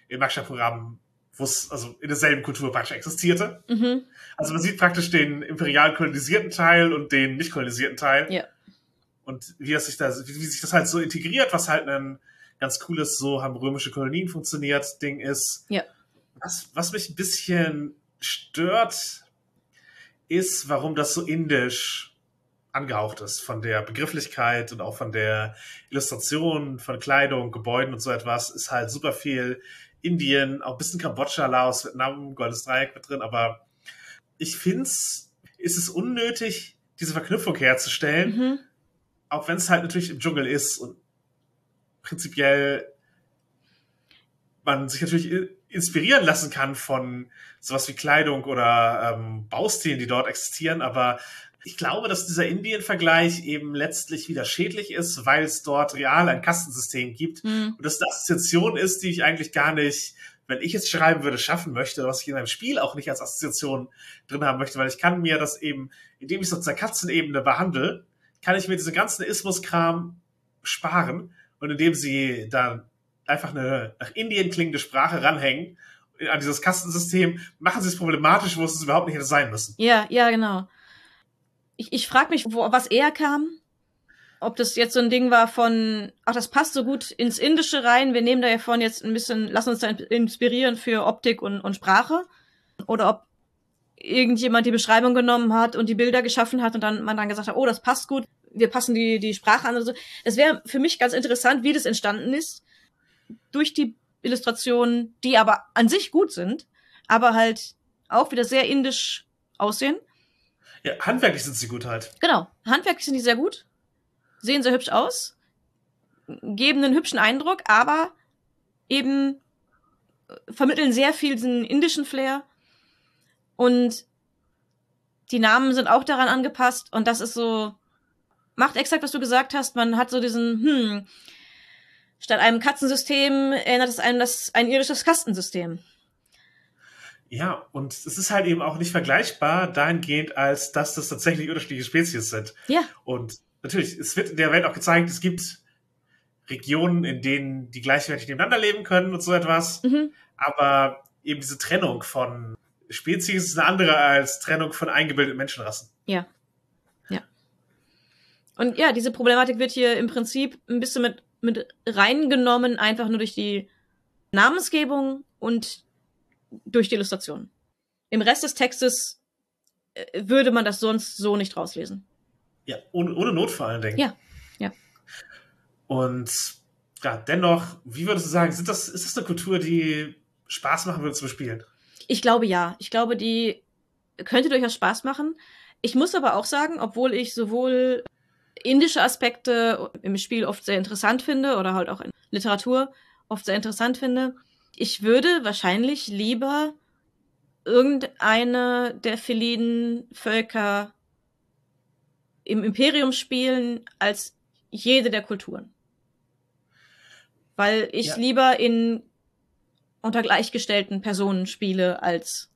im Maksha-Programm wo es also in derselben Kultur praktisch existierte. Mhm. Also man sieht praktisch den imperial kolonisierten Teil und den nicht kolonisierten Teil. Ja. Und wie, das sich da, wie, wie sich das halt so integriert, was halt ein ganz cooles, so haben römische Kolonien funktioniert, Ding ist. Ja. Was, was mich ein bisschen stört, ist, warum das so indisch angehaucht ist von der Begrifflichkeit und auch von der Illustration von Kleidung, Gebäuden und so etwas, ist halt super viel Indien, auch ein bisschen Kambodscha, Laos, Vietnam, Goldes Dreieck mit drin, aber ich finde es, ist es unnötig, diese Verknüpfung herzustellen, mhm. auch wenn es halt natürlich im Dschungel ist und prinzipiell man sich natürlich inspirieren lassen kann von sowas wie Kleidung oder ähm, Baustilen, die dort existieren, aber ich glaube, dass dieser Indien-Vergleich eben letztlich wieder schädlich ist, weil es dort real ein Kastensystem gibt mhm. und das eine Assoziation ist, die ich eigentlich gar nicht, wenn ich jetzt schreiben würde, schaffen möchte, was ich in einem Spiel auch nicht als Assoziation drin haben möchte, weil ich kann mir das eben, indem ich es auf der Katzenebene behandle, kann ich mir diesen ganzen Ismus-Kram sparen und indem sie dann einfach eine nach Indien klingende Sprache ranhängen an dieses Kastensystem, machen sie es problematisch, wo es überhaupt nicht hätte sein müssen. Ja, ja, genau ich, ich frage mich, wo, was eher kam. Ob das jetzt so ein Ding war von, ach, das passt so gut ins Indische rein, wir nehmen da ja von jetzt ein bisschen, lassen uns da inspirieren für Optik und, und Sprache. Oder ob irgendjemand die Beschreibung genommen hat und die Bilder geschaffen hat und dann man dann gesagt hat, oh, das passt gut, wir passen die, die Sprache an. Also, das wäre für mich ganz interessant, wie das entstanden ist. Durch die Illustrationen, die aber an sich gut sind, aber halt auch wieder sehr indisch aussehen. Ja, handwerklich sind sie gut halt. Genau. Handwerklich sind die sehr gut. Sehen sehr hübsch aus. Geben einen hübschen Eindruck, aber eben äh, vermitteln sehr viel diesen indischen Flair. Und die Namen sind auch daran angepasst. Und das ist so, macht exakt, was du gesagt hast. Man hat so diesen, hm, statt einem Katzensystem erinnert es einem das ein irisches Kastensystem. Ja, und es ist halt eben auch nicht vergleichbar dahingehend, als dass das tatsächlich unterschiedliche Spezies sind. Ja. Und natürlich, es wird in der Welt auch gezeigt, es gibt Regionen, in denen die gleichwertig nebeneinander leben können und so etwas. Mhm. Aber eben diese Trennung von Spezies ist eine andere als Trennung von eingebildeten Menschenrassen. Ja. Ja. Und ja, diese Problematik wird hier im Prinzip ein bisschen mit, mit reingenommen, einfach nur durch die Namensgebung und durch die Illustration. Im Rest des Textes äh, würde man das sonst so nicht rauslesen. Ja, ohne, ohne Not vor allen Dingen. Ja, ja. Und ja, dennoch, wie würdest du sagen, sind das, ist das eine Kultur, die Spaß machen würde zu bespielen? Ich glaube ja. Ich glaube, die könnte durchaus Spaß machen. Ich muss aber auch sagen, obwohl ich sowohl indische Aspekte im Spiel oft sehr interessant finde oder halt auch in Literatur oft sehr interessant finde, ich würde wahrscheinlich lieber irgendeine der feliden Völker im Imperium spielen als jede der Kulturen. Weil ich ja. lieber in unter gleichgestellten Personen spiele als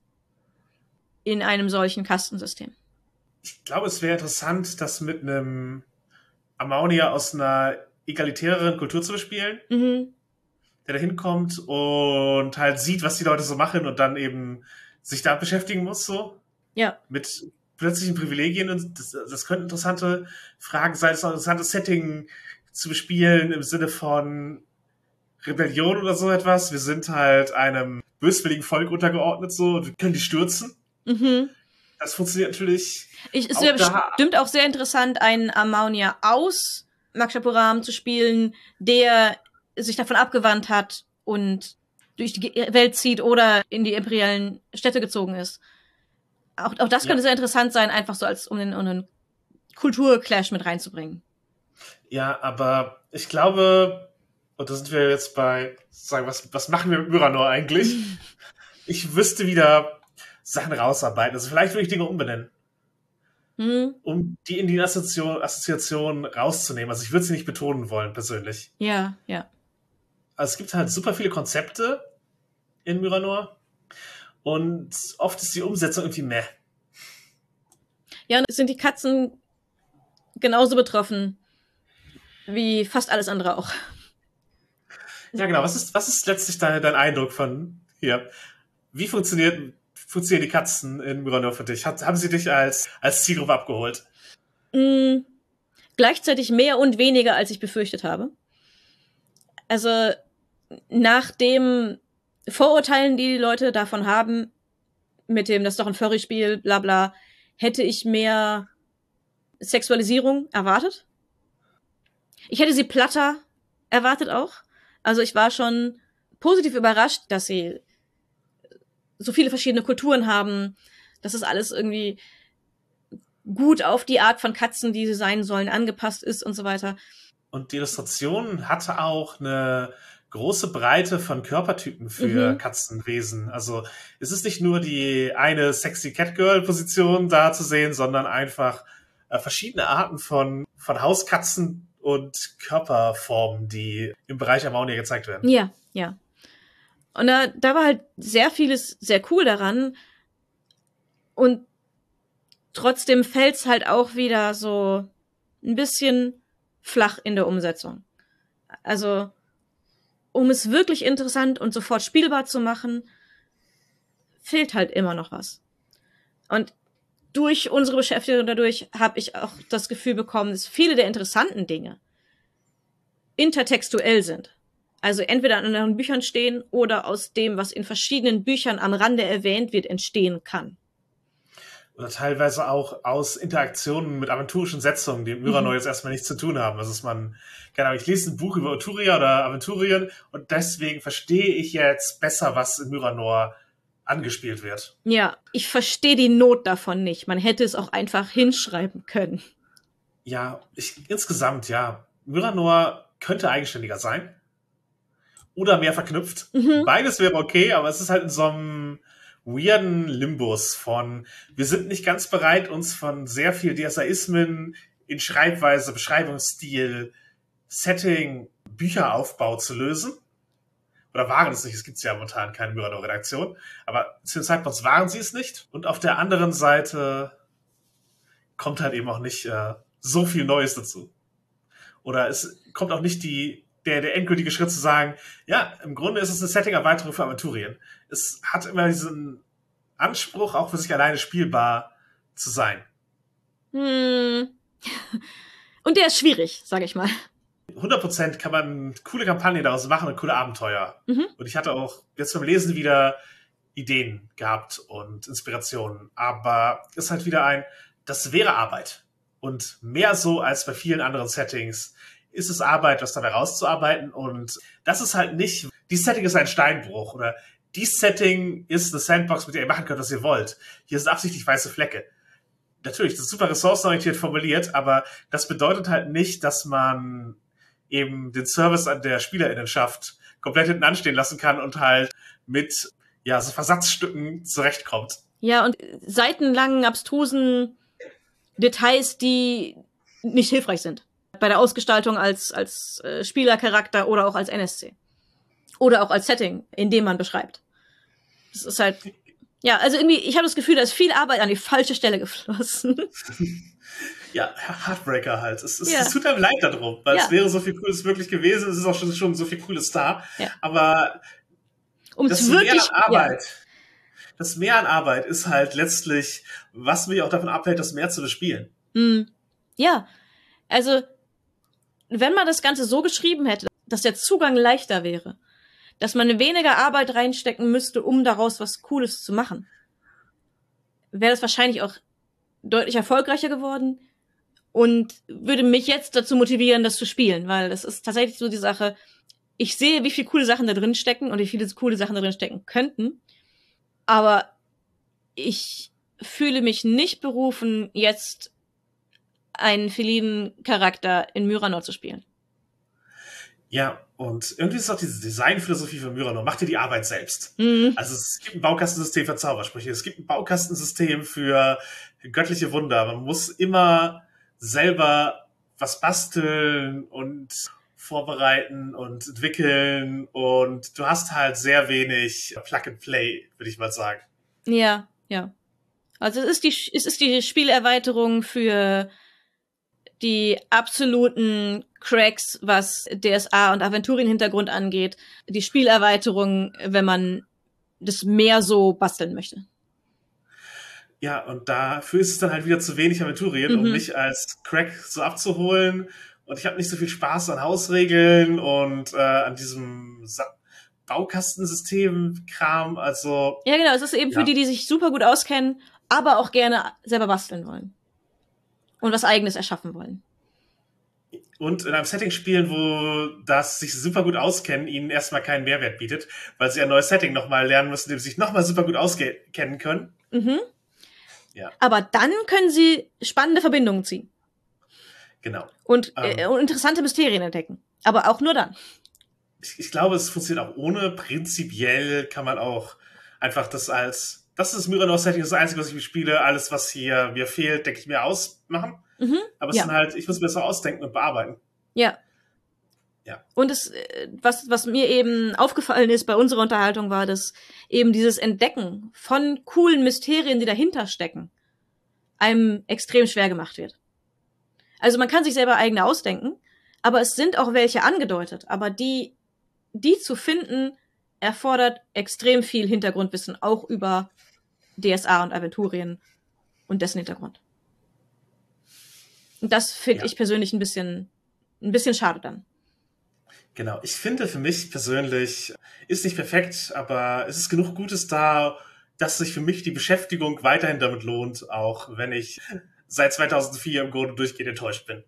in einem solchen Kastensystem. Ich glaube, es wäre interessant, das mit einem Ammonia aus einer egalitäreren Kultur zu bespielen, Mhm. Der da hinkommt und halt sieht, was die Leute so machen und dann eben sich da beschäftigen muss, so Ja. mit plötzlichen Privilegien. Und das, das könnten interessante Fragen sein, das ist auch ein interessantes Setting zu bespielen im Sinne von Rebellion oder so etwas. Wir sind halt einem böswilligen Volk untergeordnet, so, und wir können die stürzen. Mhm. Das funktioniert natürlich. Ich, es wäre bestimmt auch sehr interessant, einen Ammonia aus Makshapuram zu spielen, der sich davon abgewandt hat und durch die Welt zieht oder in die imperialen Städte gezogen ist. Auch, auch das Ja. könnte sehr interessant sein, einfach so als um den, um den Kulturclash mit reinzubringen. Ja, aber ich glaube, und da sind wir jetzt bei, sagen, was, was machen wir mit Myranor eigentlich? Ich wüsste wieder Sachen rausarbeiten. Also vielleicht würde ich Dinge umbenennen, Hm? um die in die Assoziation, Assoziation rauszunehmen. Also ich würde sie nicht betonen wollen, persönlich. Ja, ja. Also es gibt halt super viele Konzepte in Myranor. Und oft ist die Umsetzung irgendwie meh. Ja, und es sind die Katzen genauso betroffen wie fast alles andere auch. Ja, genau. Was ist, was ist letztlich dein, dein Eindruck von hier? Wie funktioniert, funktionieren die Katzen in Myranor für dich? Hat, haben sie dich als, als Zielgruppe abgeholt? Mm, gleichzeitig mehr und weniger, als ich befürchtet habe. Also nach dem Vorurteilen, die die Leute davon haben, mit dem, das ist doch ein Furry-Spiel, bla bla, hätte ich mehr Sexualisierung erwartet. Ich hätte sie platter erwartet auch. Also ich war schon positiv überrascht, dass sie so viele verschiedene Kulturen haben, dass es alles irgendwie gut auf die Art von Katzen, die sie sein sollen, angepasst ist und so weiter. Und die Illustration hatte auch eine große Breite von Körpertypen für Mhm. Katzenwesen. Also es ist nicht nur die eine sexy Catgirl-Position da zu sehen, sondern einfach äh, verschiedene Arten von, von Hauskatzen und Körperformen, die im Bereich Ammonia gezeigt werden. Ja, ja. Und da, da war halt sehr vieles sehr cool daran. Und trotzdem fällt's halt auch wieder so ein bisschen flach in der Umsetzung. Also, um es wirklich interessant und sofort spielbar zu machen, fehlt halt immer noch was. Und durch unsere Beschäftigung dadurch habe ich auch das Gefühl bekommen, dass viele der interessanten Dinge intertextuell sind. Also entweder in anderen Büchern stehen oder aus dem, was in verschiedenen Büchern am Rande erwähnt wird, entstehen kann. Oder teilweise auch aus Interaktionen mit aventurischen Setzungen, die mit Myranor Mhm. jetzt erstmal nichts zu tun haben. Also dass man, keine Ahnung, ich lese ein Buch über Uturia oder Aventurien und deswegen verstehe ich jetzt besser, was in Myranor angespielt wird. Ja, ich verstehe die Not davon nicht. Man hätte es auch einfach hinschreiben können. Ja, ich, insgesamt, ja. Myranor könnte eigenständiger sein. Oder mehr verknüpft. Mhm. Beides wäre okay, aber es ist halt in so einem weirden Limbus von, wir sind nicht ganz bereit, uns von sehr viel DSAismen in Schreibweise, Beschreibungsstil, Setting, Bücheraufbau zu lösen. Oder waren es nicht, es gibt ja momentan keine Myranor-Redaktion, aber zu dem Zeitpunkt waren sie es nicht. Und auf der anderen Seite kommt halt eben auch nicht äh, so viel Neues dazu. Oder es kommt auch nicht die, der, der endgültige Schritt zu sagen, ja, im Grunde ist es eine Setting-Erweiterung für Aventurien. Es hat immer diesen Anspruch, auch für sich alleine spielbar zu sein. Hm. Und der ist schwierig, sage ich mal. 100% kann man coole Kampagnen daraus machen und coole Abenteuer. Mhm. Und ich hatte auch jetzt beim Lesen wieder Ideen gehabt und Inspirationen. Aber es ist halt wieder ein, das wäre Arbeit. Und mehr so als bei vielen anderen Settings ist es Arbeit, was dabei rauszuarbeiten. Und das ist halt nicht, dieses Setting ist ein Steinbruch oder dieses Setting ist eine Sandbox, mit der ihr machen könnt, was ihr wollt. Hier sind absichtlich weiße Flecke. Natürlich, das ist super ressourcenorientiert formuliert, aber das bedeutet halt nicht, dass man eben den Service an der Spielerinnenschaft komplett hinten anstehen lassen kann und halt mit ja, so Versatzstücken zurechtkommt. Ja, und seitenlangen, abstrusen Details, die nicht hilfreich sind. Bei der Ausgestaltung als, als äh, Spielercharakter oder auch als NSC. Oder auch als Setting, in dem man beschreibt. Das ist halt Ja, also irgendwie, ich habe das Gefühl, da ist viel Arbeit an die falsche Stelle geflossen. ja, Heartbreaker halt. Es, es, Ja. es tut einem leid darum, weil Ja. es wäre so viel Cooles wirklich gewesen. Es ist auch schon, schon so viel Cooles da. Ja. Aber Um das es Mehr wirklich. an Arbeit, das Mehr an Arbeit ist halt letztlich, was mich auch davon abhält, das mehr zu bespielen. Ja. Hm. ja. Also, wenn man das Ganze so geschrieben hätte, dass der Zugang leichter wäre, dass man weniger Arbeit reinstecken müsste, um daraus was Cooles zu machen, wäre das wahrscheinlich auch deutlich erfolgreicher geworden und würde mich jetzt dazu motivieren, das zu spielen, weil das ist tatsächlich so die Sache. Ich sehe, wie viele coole Sachen da drin stecken und wie viele coole Sachen da drin stecken könnten, aber ich fühle mich nicht berufen, jetzt einen felinen Charakter in Myranor zu spielen. Ja, und irgendwie ist auch diese Designphilosophie von Myranor. Mach dir die Arbeit selbst. Mhm. Also es gibt ein Baukastensystem für Zaubersprüche, es gibt ein Baukastensystem für göttliche Wunder. Man muss immer selber was basteln und vorbereiten und entwickeln und du hast halt sehr wenig Plug and Play, würde ich mal sagen. Ja, ja. Also es ist die, es ist die Spielerweiterung für die absoluten Cracks, was DSA und Aventurien-Hintergrund angeht. Die Spielerweiterung, wenn man das mehr so basteln möchte. Ja, und dafür ist es dann halt wieder zu wenig Aventurien, um Mhm. mich als Crack so abzuholen. Und ich habe nicht so viel Spaß an Hausregeln und äh, an diesem Sa Baukastensystem-Kram. Also Ja, genau. Es ist eben für Ja. die, die sich super gut auskennen, aber auch gerne selber basteln wollen. Und was eigenes erschaffen wollen. und in einem Setting spielen, wo das sich super gut auskennen, ihnen erstmal keinen Mehrwert bietet, weil sie ein neues Setting nochmal lernen müssen, dem sie sich nochmal super gut auskennen können. Mhm. Ja. Aber dann können sie spannende Verbindungen ziehen. Genau. Und, Ähm. äh, und interessante Mysterien entdecken. Aber auch nur dann. Ich, ich glaube, es funktioniert auch ohne. Prinzipiell kann man auch einfach das als, das ist das Myranor-Setting, das ist das Einzige, was ich spiele. Alles, was hier mir fehlt, denke ich mir aus, machen. Mhm. Aber es Ja. sind halt, ich muss mir das auch ausdenken und bearbeiten. Ja. Ja. Und es, äh, was, was mir eben aufgefallen ist bei unserer Unterhaltung, war, dass eben dieses Entdecken von coolen Mysterien, die dahinter stecken, einem extrem schwer gemacht wird. Also man kann sich selber eigene ausdenken, aber es sind auch welche angedeutet. Aber die, die zu finden, erfordert extrem viel Hintergrundwissen, auch über DSA und Aventurien und dessen Hintergrund. Und das finde Ja. ich persönlich ein bisschen, ein bisschen schade dann. Genau. Ich finde für mich persönlich, ist nicht perfekt, aber es ist genug Gutes da, dass sich für mich die Beschäftigung weiterhin damit lohnt, auch wenn ich seit 2004 im Grunde durchgehend enttäuscht bin.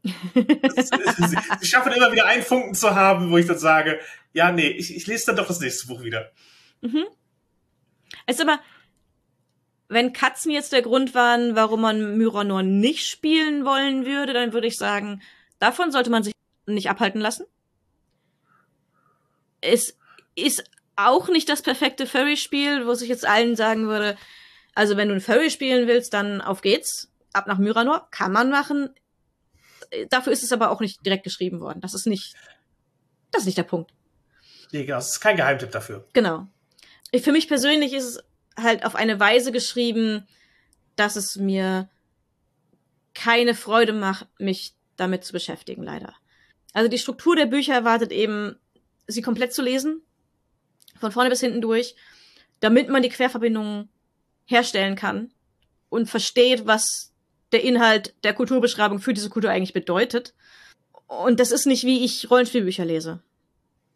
Es- sie, sie schaffen immer wieder einen Funken zu haben, wo ich dann sage, ja, nee, ich, ich lese dann doch das nächste Buch wieder. Mhm. Also aber, wenn Katzen jetzt der Grund waren, warum man Myranor nicht spielen wollen würde, dann würde ich sagen, davon sollte man sich nicht abhalten lassen. Es ist auch nicht das perfekte Furry-Spiel, wo ich jetzt allen sagen würde, also wenn du ein Furry spielen willst, dann auf geht's. Ab nach Myranor. Kann man machen. Dafür ist es aber auch nicht direkt geschrieben worden. Das ist nicht, das ist nicht der Punkt. Nee, genau, es ist kein Geheimtipp dafür. Genau. Für mich persönlich ist es halt auf eine Weise geschrieben, dass es mir keine Freude macht, mich damit zu beschäftigen, leider. Also die Struktur der Bücher erwartet eben, sie komplett zu lesen, von vorne bis hinten durch, damit man die Querverbindungen herstellen kann und versteht, was der Inhalt der Kulturbeschreibung für diese Kultur eigentlich bedeutet. Und das ist nicht, wie ich Rollenspielbücher lese.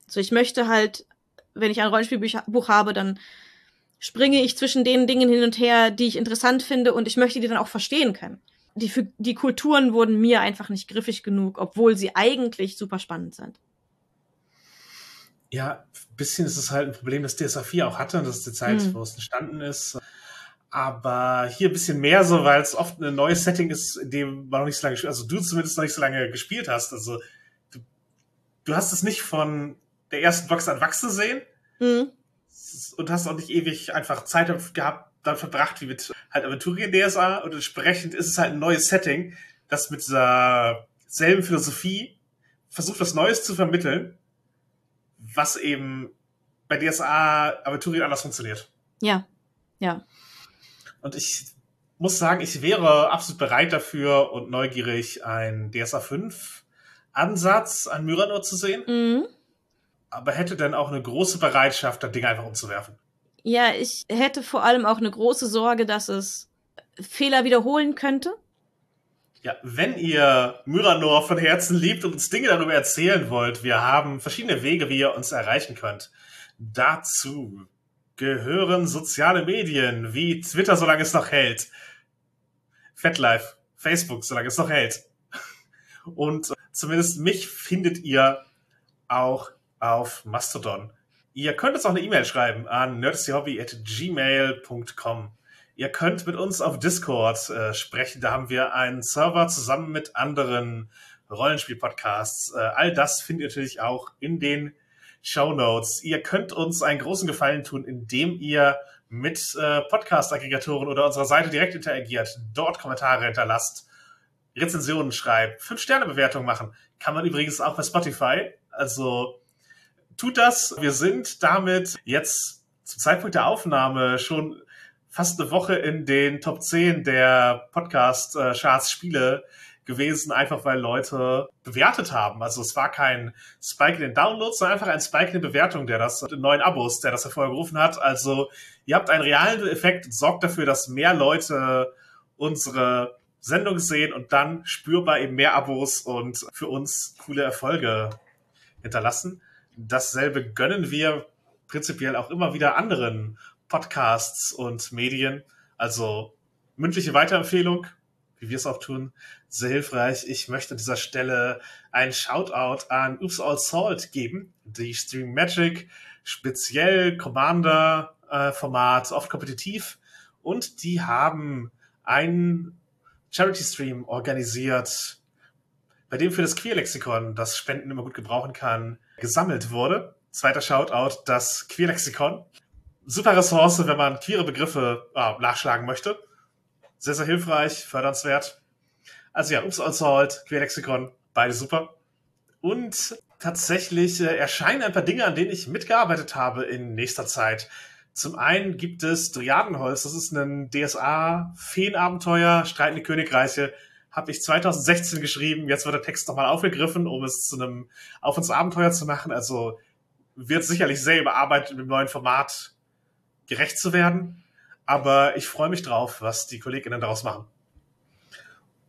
So, ich möchte halt, wenn ich ein Rollenspielbuch habe, dann springe ich zwischen den Dingen hin und her, die ich interessant finde und ich möchte die dann auch verstehen können. Die, die Kulturen wurden mir einfach nicht griffig genug, obwohl sie eigentlich super spannend sind. Ja, ein bisschen ist es halt ein Problem, das DSA 4 auch hatte und das ist die Zeit, Mhm. wo es entstanden ist. Aber hier ein bisschen mehr so, weil es oft ein neues Setting ist, in dem man noch nicht so lange, also du zumindest noch nicht so lange gespielt hast. Also du, du hast es nicht von der ersten Box an wachsen sehen Mhm. Und hast auch nicht ewig einfach Zeit gehabt, dann verbracht wie mit halt Aventurien DSA und entsprechend ist es halt ein neues Setting, das mit dieser selben Philosophie versucht, was Neues zu vermitteln, was eben bei DSA Aventurien anders funktioniert. Ja. Ja. Und ich muss sagen, ich wäre absolut bereit dafür und neugierig, einen DSA 5 Ansatz an Myranor zu sehen. Mhm. Aber hätte dann auch eine große Bereitschaft, das Ding einfach umzuwerfen. Ja, ich hätte vor allem auch eine große Sorge, dass es Fehler wiederholen könnte. Ja, wenn ihr Myranor von Herzen liebt und uns Dinge darüber erzählen wollt, wir haben verschiedene Wege, wie ihr uns erreichen könnt. Dazu gehören soziale Medien wie Twitter, solange es noch hält. FetLife, Facebook, solange es noch hält. Und zumindest mich findet ihr auch auf Mastodon. Ihr könnt uns auch eine E-Mail schreiben an nerdyhobby@gmail.com. Ihr könnt mit uns auf Discord äh, sprechen. Da haben wir einen Server zusammen mit anderen Rollenspiel-Podcasts. Äh, all das findet ihr natürlich auch in den Show Notes. Ihr könnt uns einen großen Gefallen tun, indem ihr mit äh, Podcast-Aggregatoren oder unserer Seite direkt interagiert, dort Kommentare hinterlasst, Rezensionen schreibt, Fünf-Sterne-Bewertungen machen. Kann man übrigens auch bei Spotify. Also tut das. Wir sind damit jetzt zum Zeitpunkt der Aufnahme schon fast eine Woche in den Top 10 der Podcast-Charts Spiele gewesen, einfach weil Leute bewertet haben. Also es war kein Spike in den Downloads, sondern einfach ein Spike in den Bewertungen, der das, in neuen Abos, der das hervorgerufen hat. Also ihr habt einen realen Effekt und sorgt dafür, dass mehr Leute unsere Sendung sehen und dann spürbar eben mehr Abos und für uns coole Erfolge hinterlassen. Dasselbe gönnen wir prinzipiell auch immer wieder anderen Podcasts und Medien. Also mündliche Weiterempfehlung, wie wir es auch tun, sehr hilfreich. Ich möchte an dieser Stelle ein Shoutout an Oops All Salt geben, die Stream Magic, speziell Commander äh, Format, oft kompetitiv. Und die haben einen Charity Stream organisiert, bei dem für das Queerlexikon, das Spenden immer gut gebrauchen kann, gesammelt wurde. Zweiter Shoutout, das Queerlexikon. Super Ressource, wenn man queere Begriffe äh, nachschlagen möchte. Sehr, sehr hilfreich, fördernswert. Also ja, Ups Salt, Queerlexikon, beide super. Und tatsächlich äh, erscheinen ein paar Dinge, an denen ich mitgearbeitet habe in nächster Zeit. Zum einen gibt es Driadenholz, das ist ein DSA-Feenabenteuer, Streitende Königreiche, habe ich 2016 geschrieben. Jetzt wird der Text nochmal aufgegriffen, um es zu einem Auf- uns Abenteuer zu machen. Also wird sicherlich sehr überarbeitet im neuen Format gerecht zu werden. Aber ich freue mich drauf, was die KollegInnen daraus machen.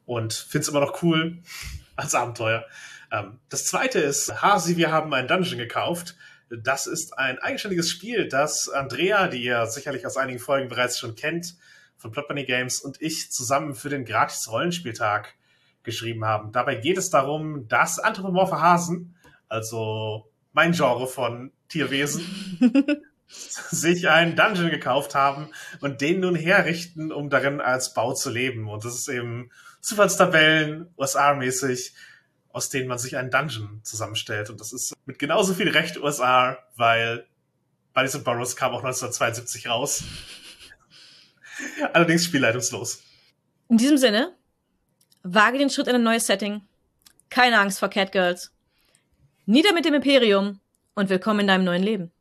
Und finde es immer noch cool als Abenteuer. Ähm, das zweite ist, Hasi, wir haben einen Dungeon gekauft. Das ist ein eigenständiges Spiel, das Andrea, die ihr sicherlich aus einigen Folgen bereits schon kennt, von Plot Bunny Games und ich zusammen für den Gratis-Rollenspieltag geschrieben haben. Dabei geht es darum, dass anthropomorphe Hasen, also mein Genre von Tierwesen, sich einen Dungeon gekauft haben und den nun herrichten, um darin als Bau zu leben. Und das ist eben Zufallstabellen, USA-mäßig, aus denen man sich einen Dungeon zusammenstellt. Und das ist mit genauso viel Recht USA, weil Buddies and Burrows kam auch 1972 raus. Allerdings spielleitungslos. In diesem Sinne, wage den Schritt in ein neues Setting. Keine Angst vor Catgirls. Nieder mit dem Imperium und willkommen in deinem neuen Leben.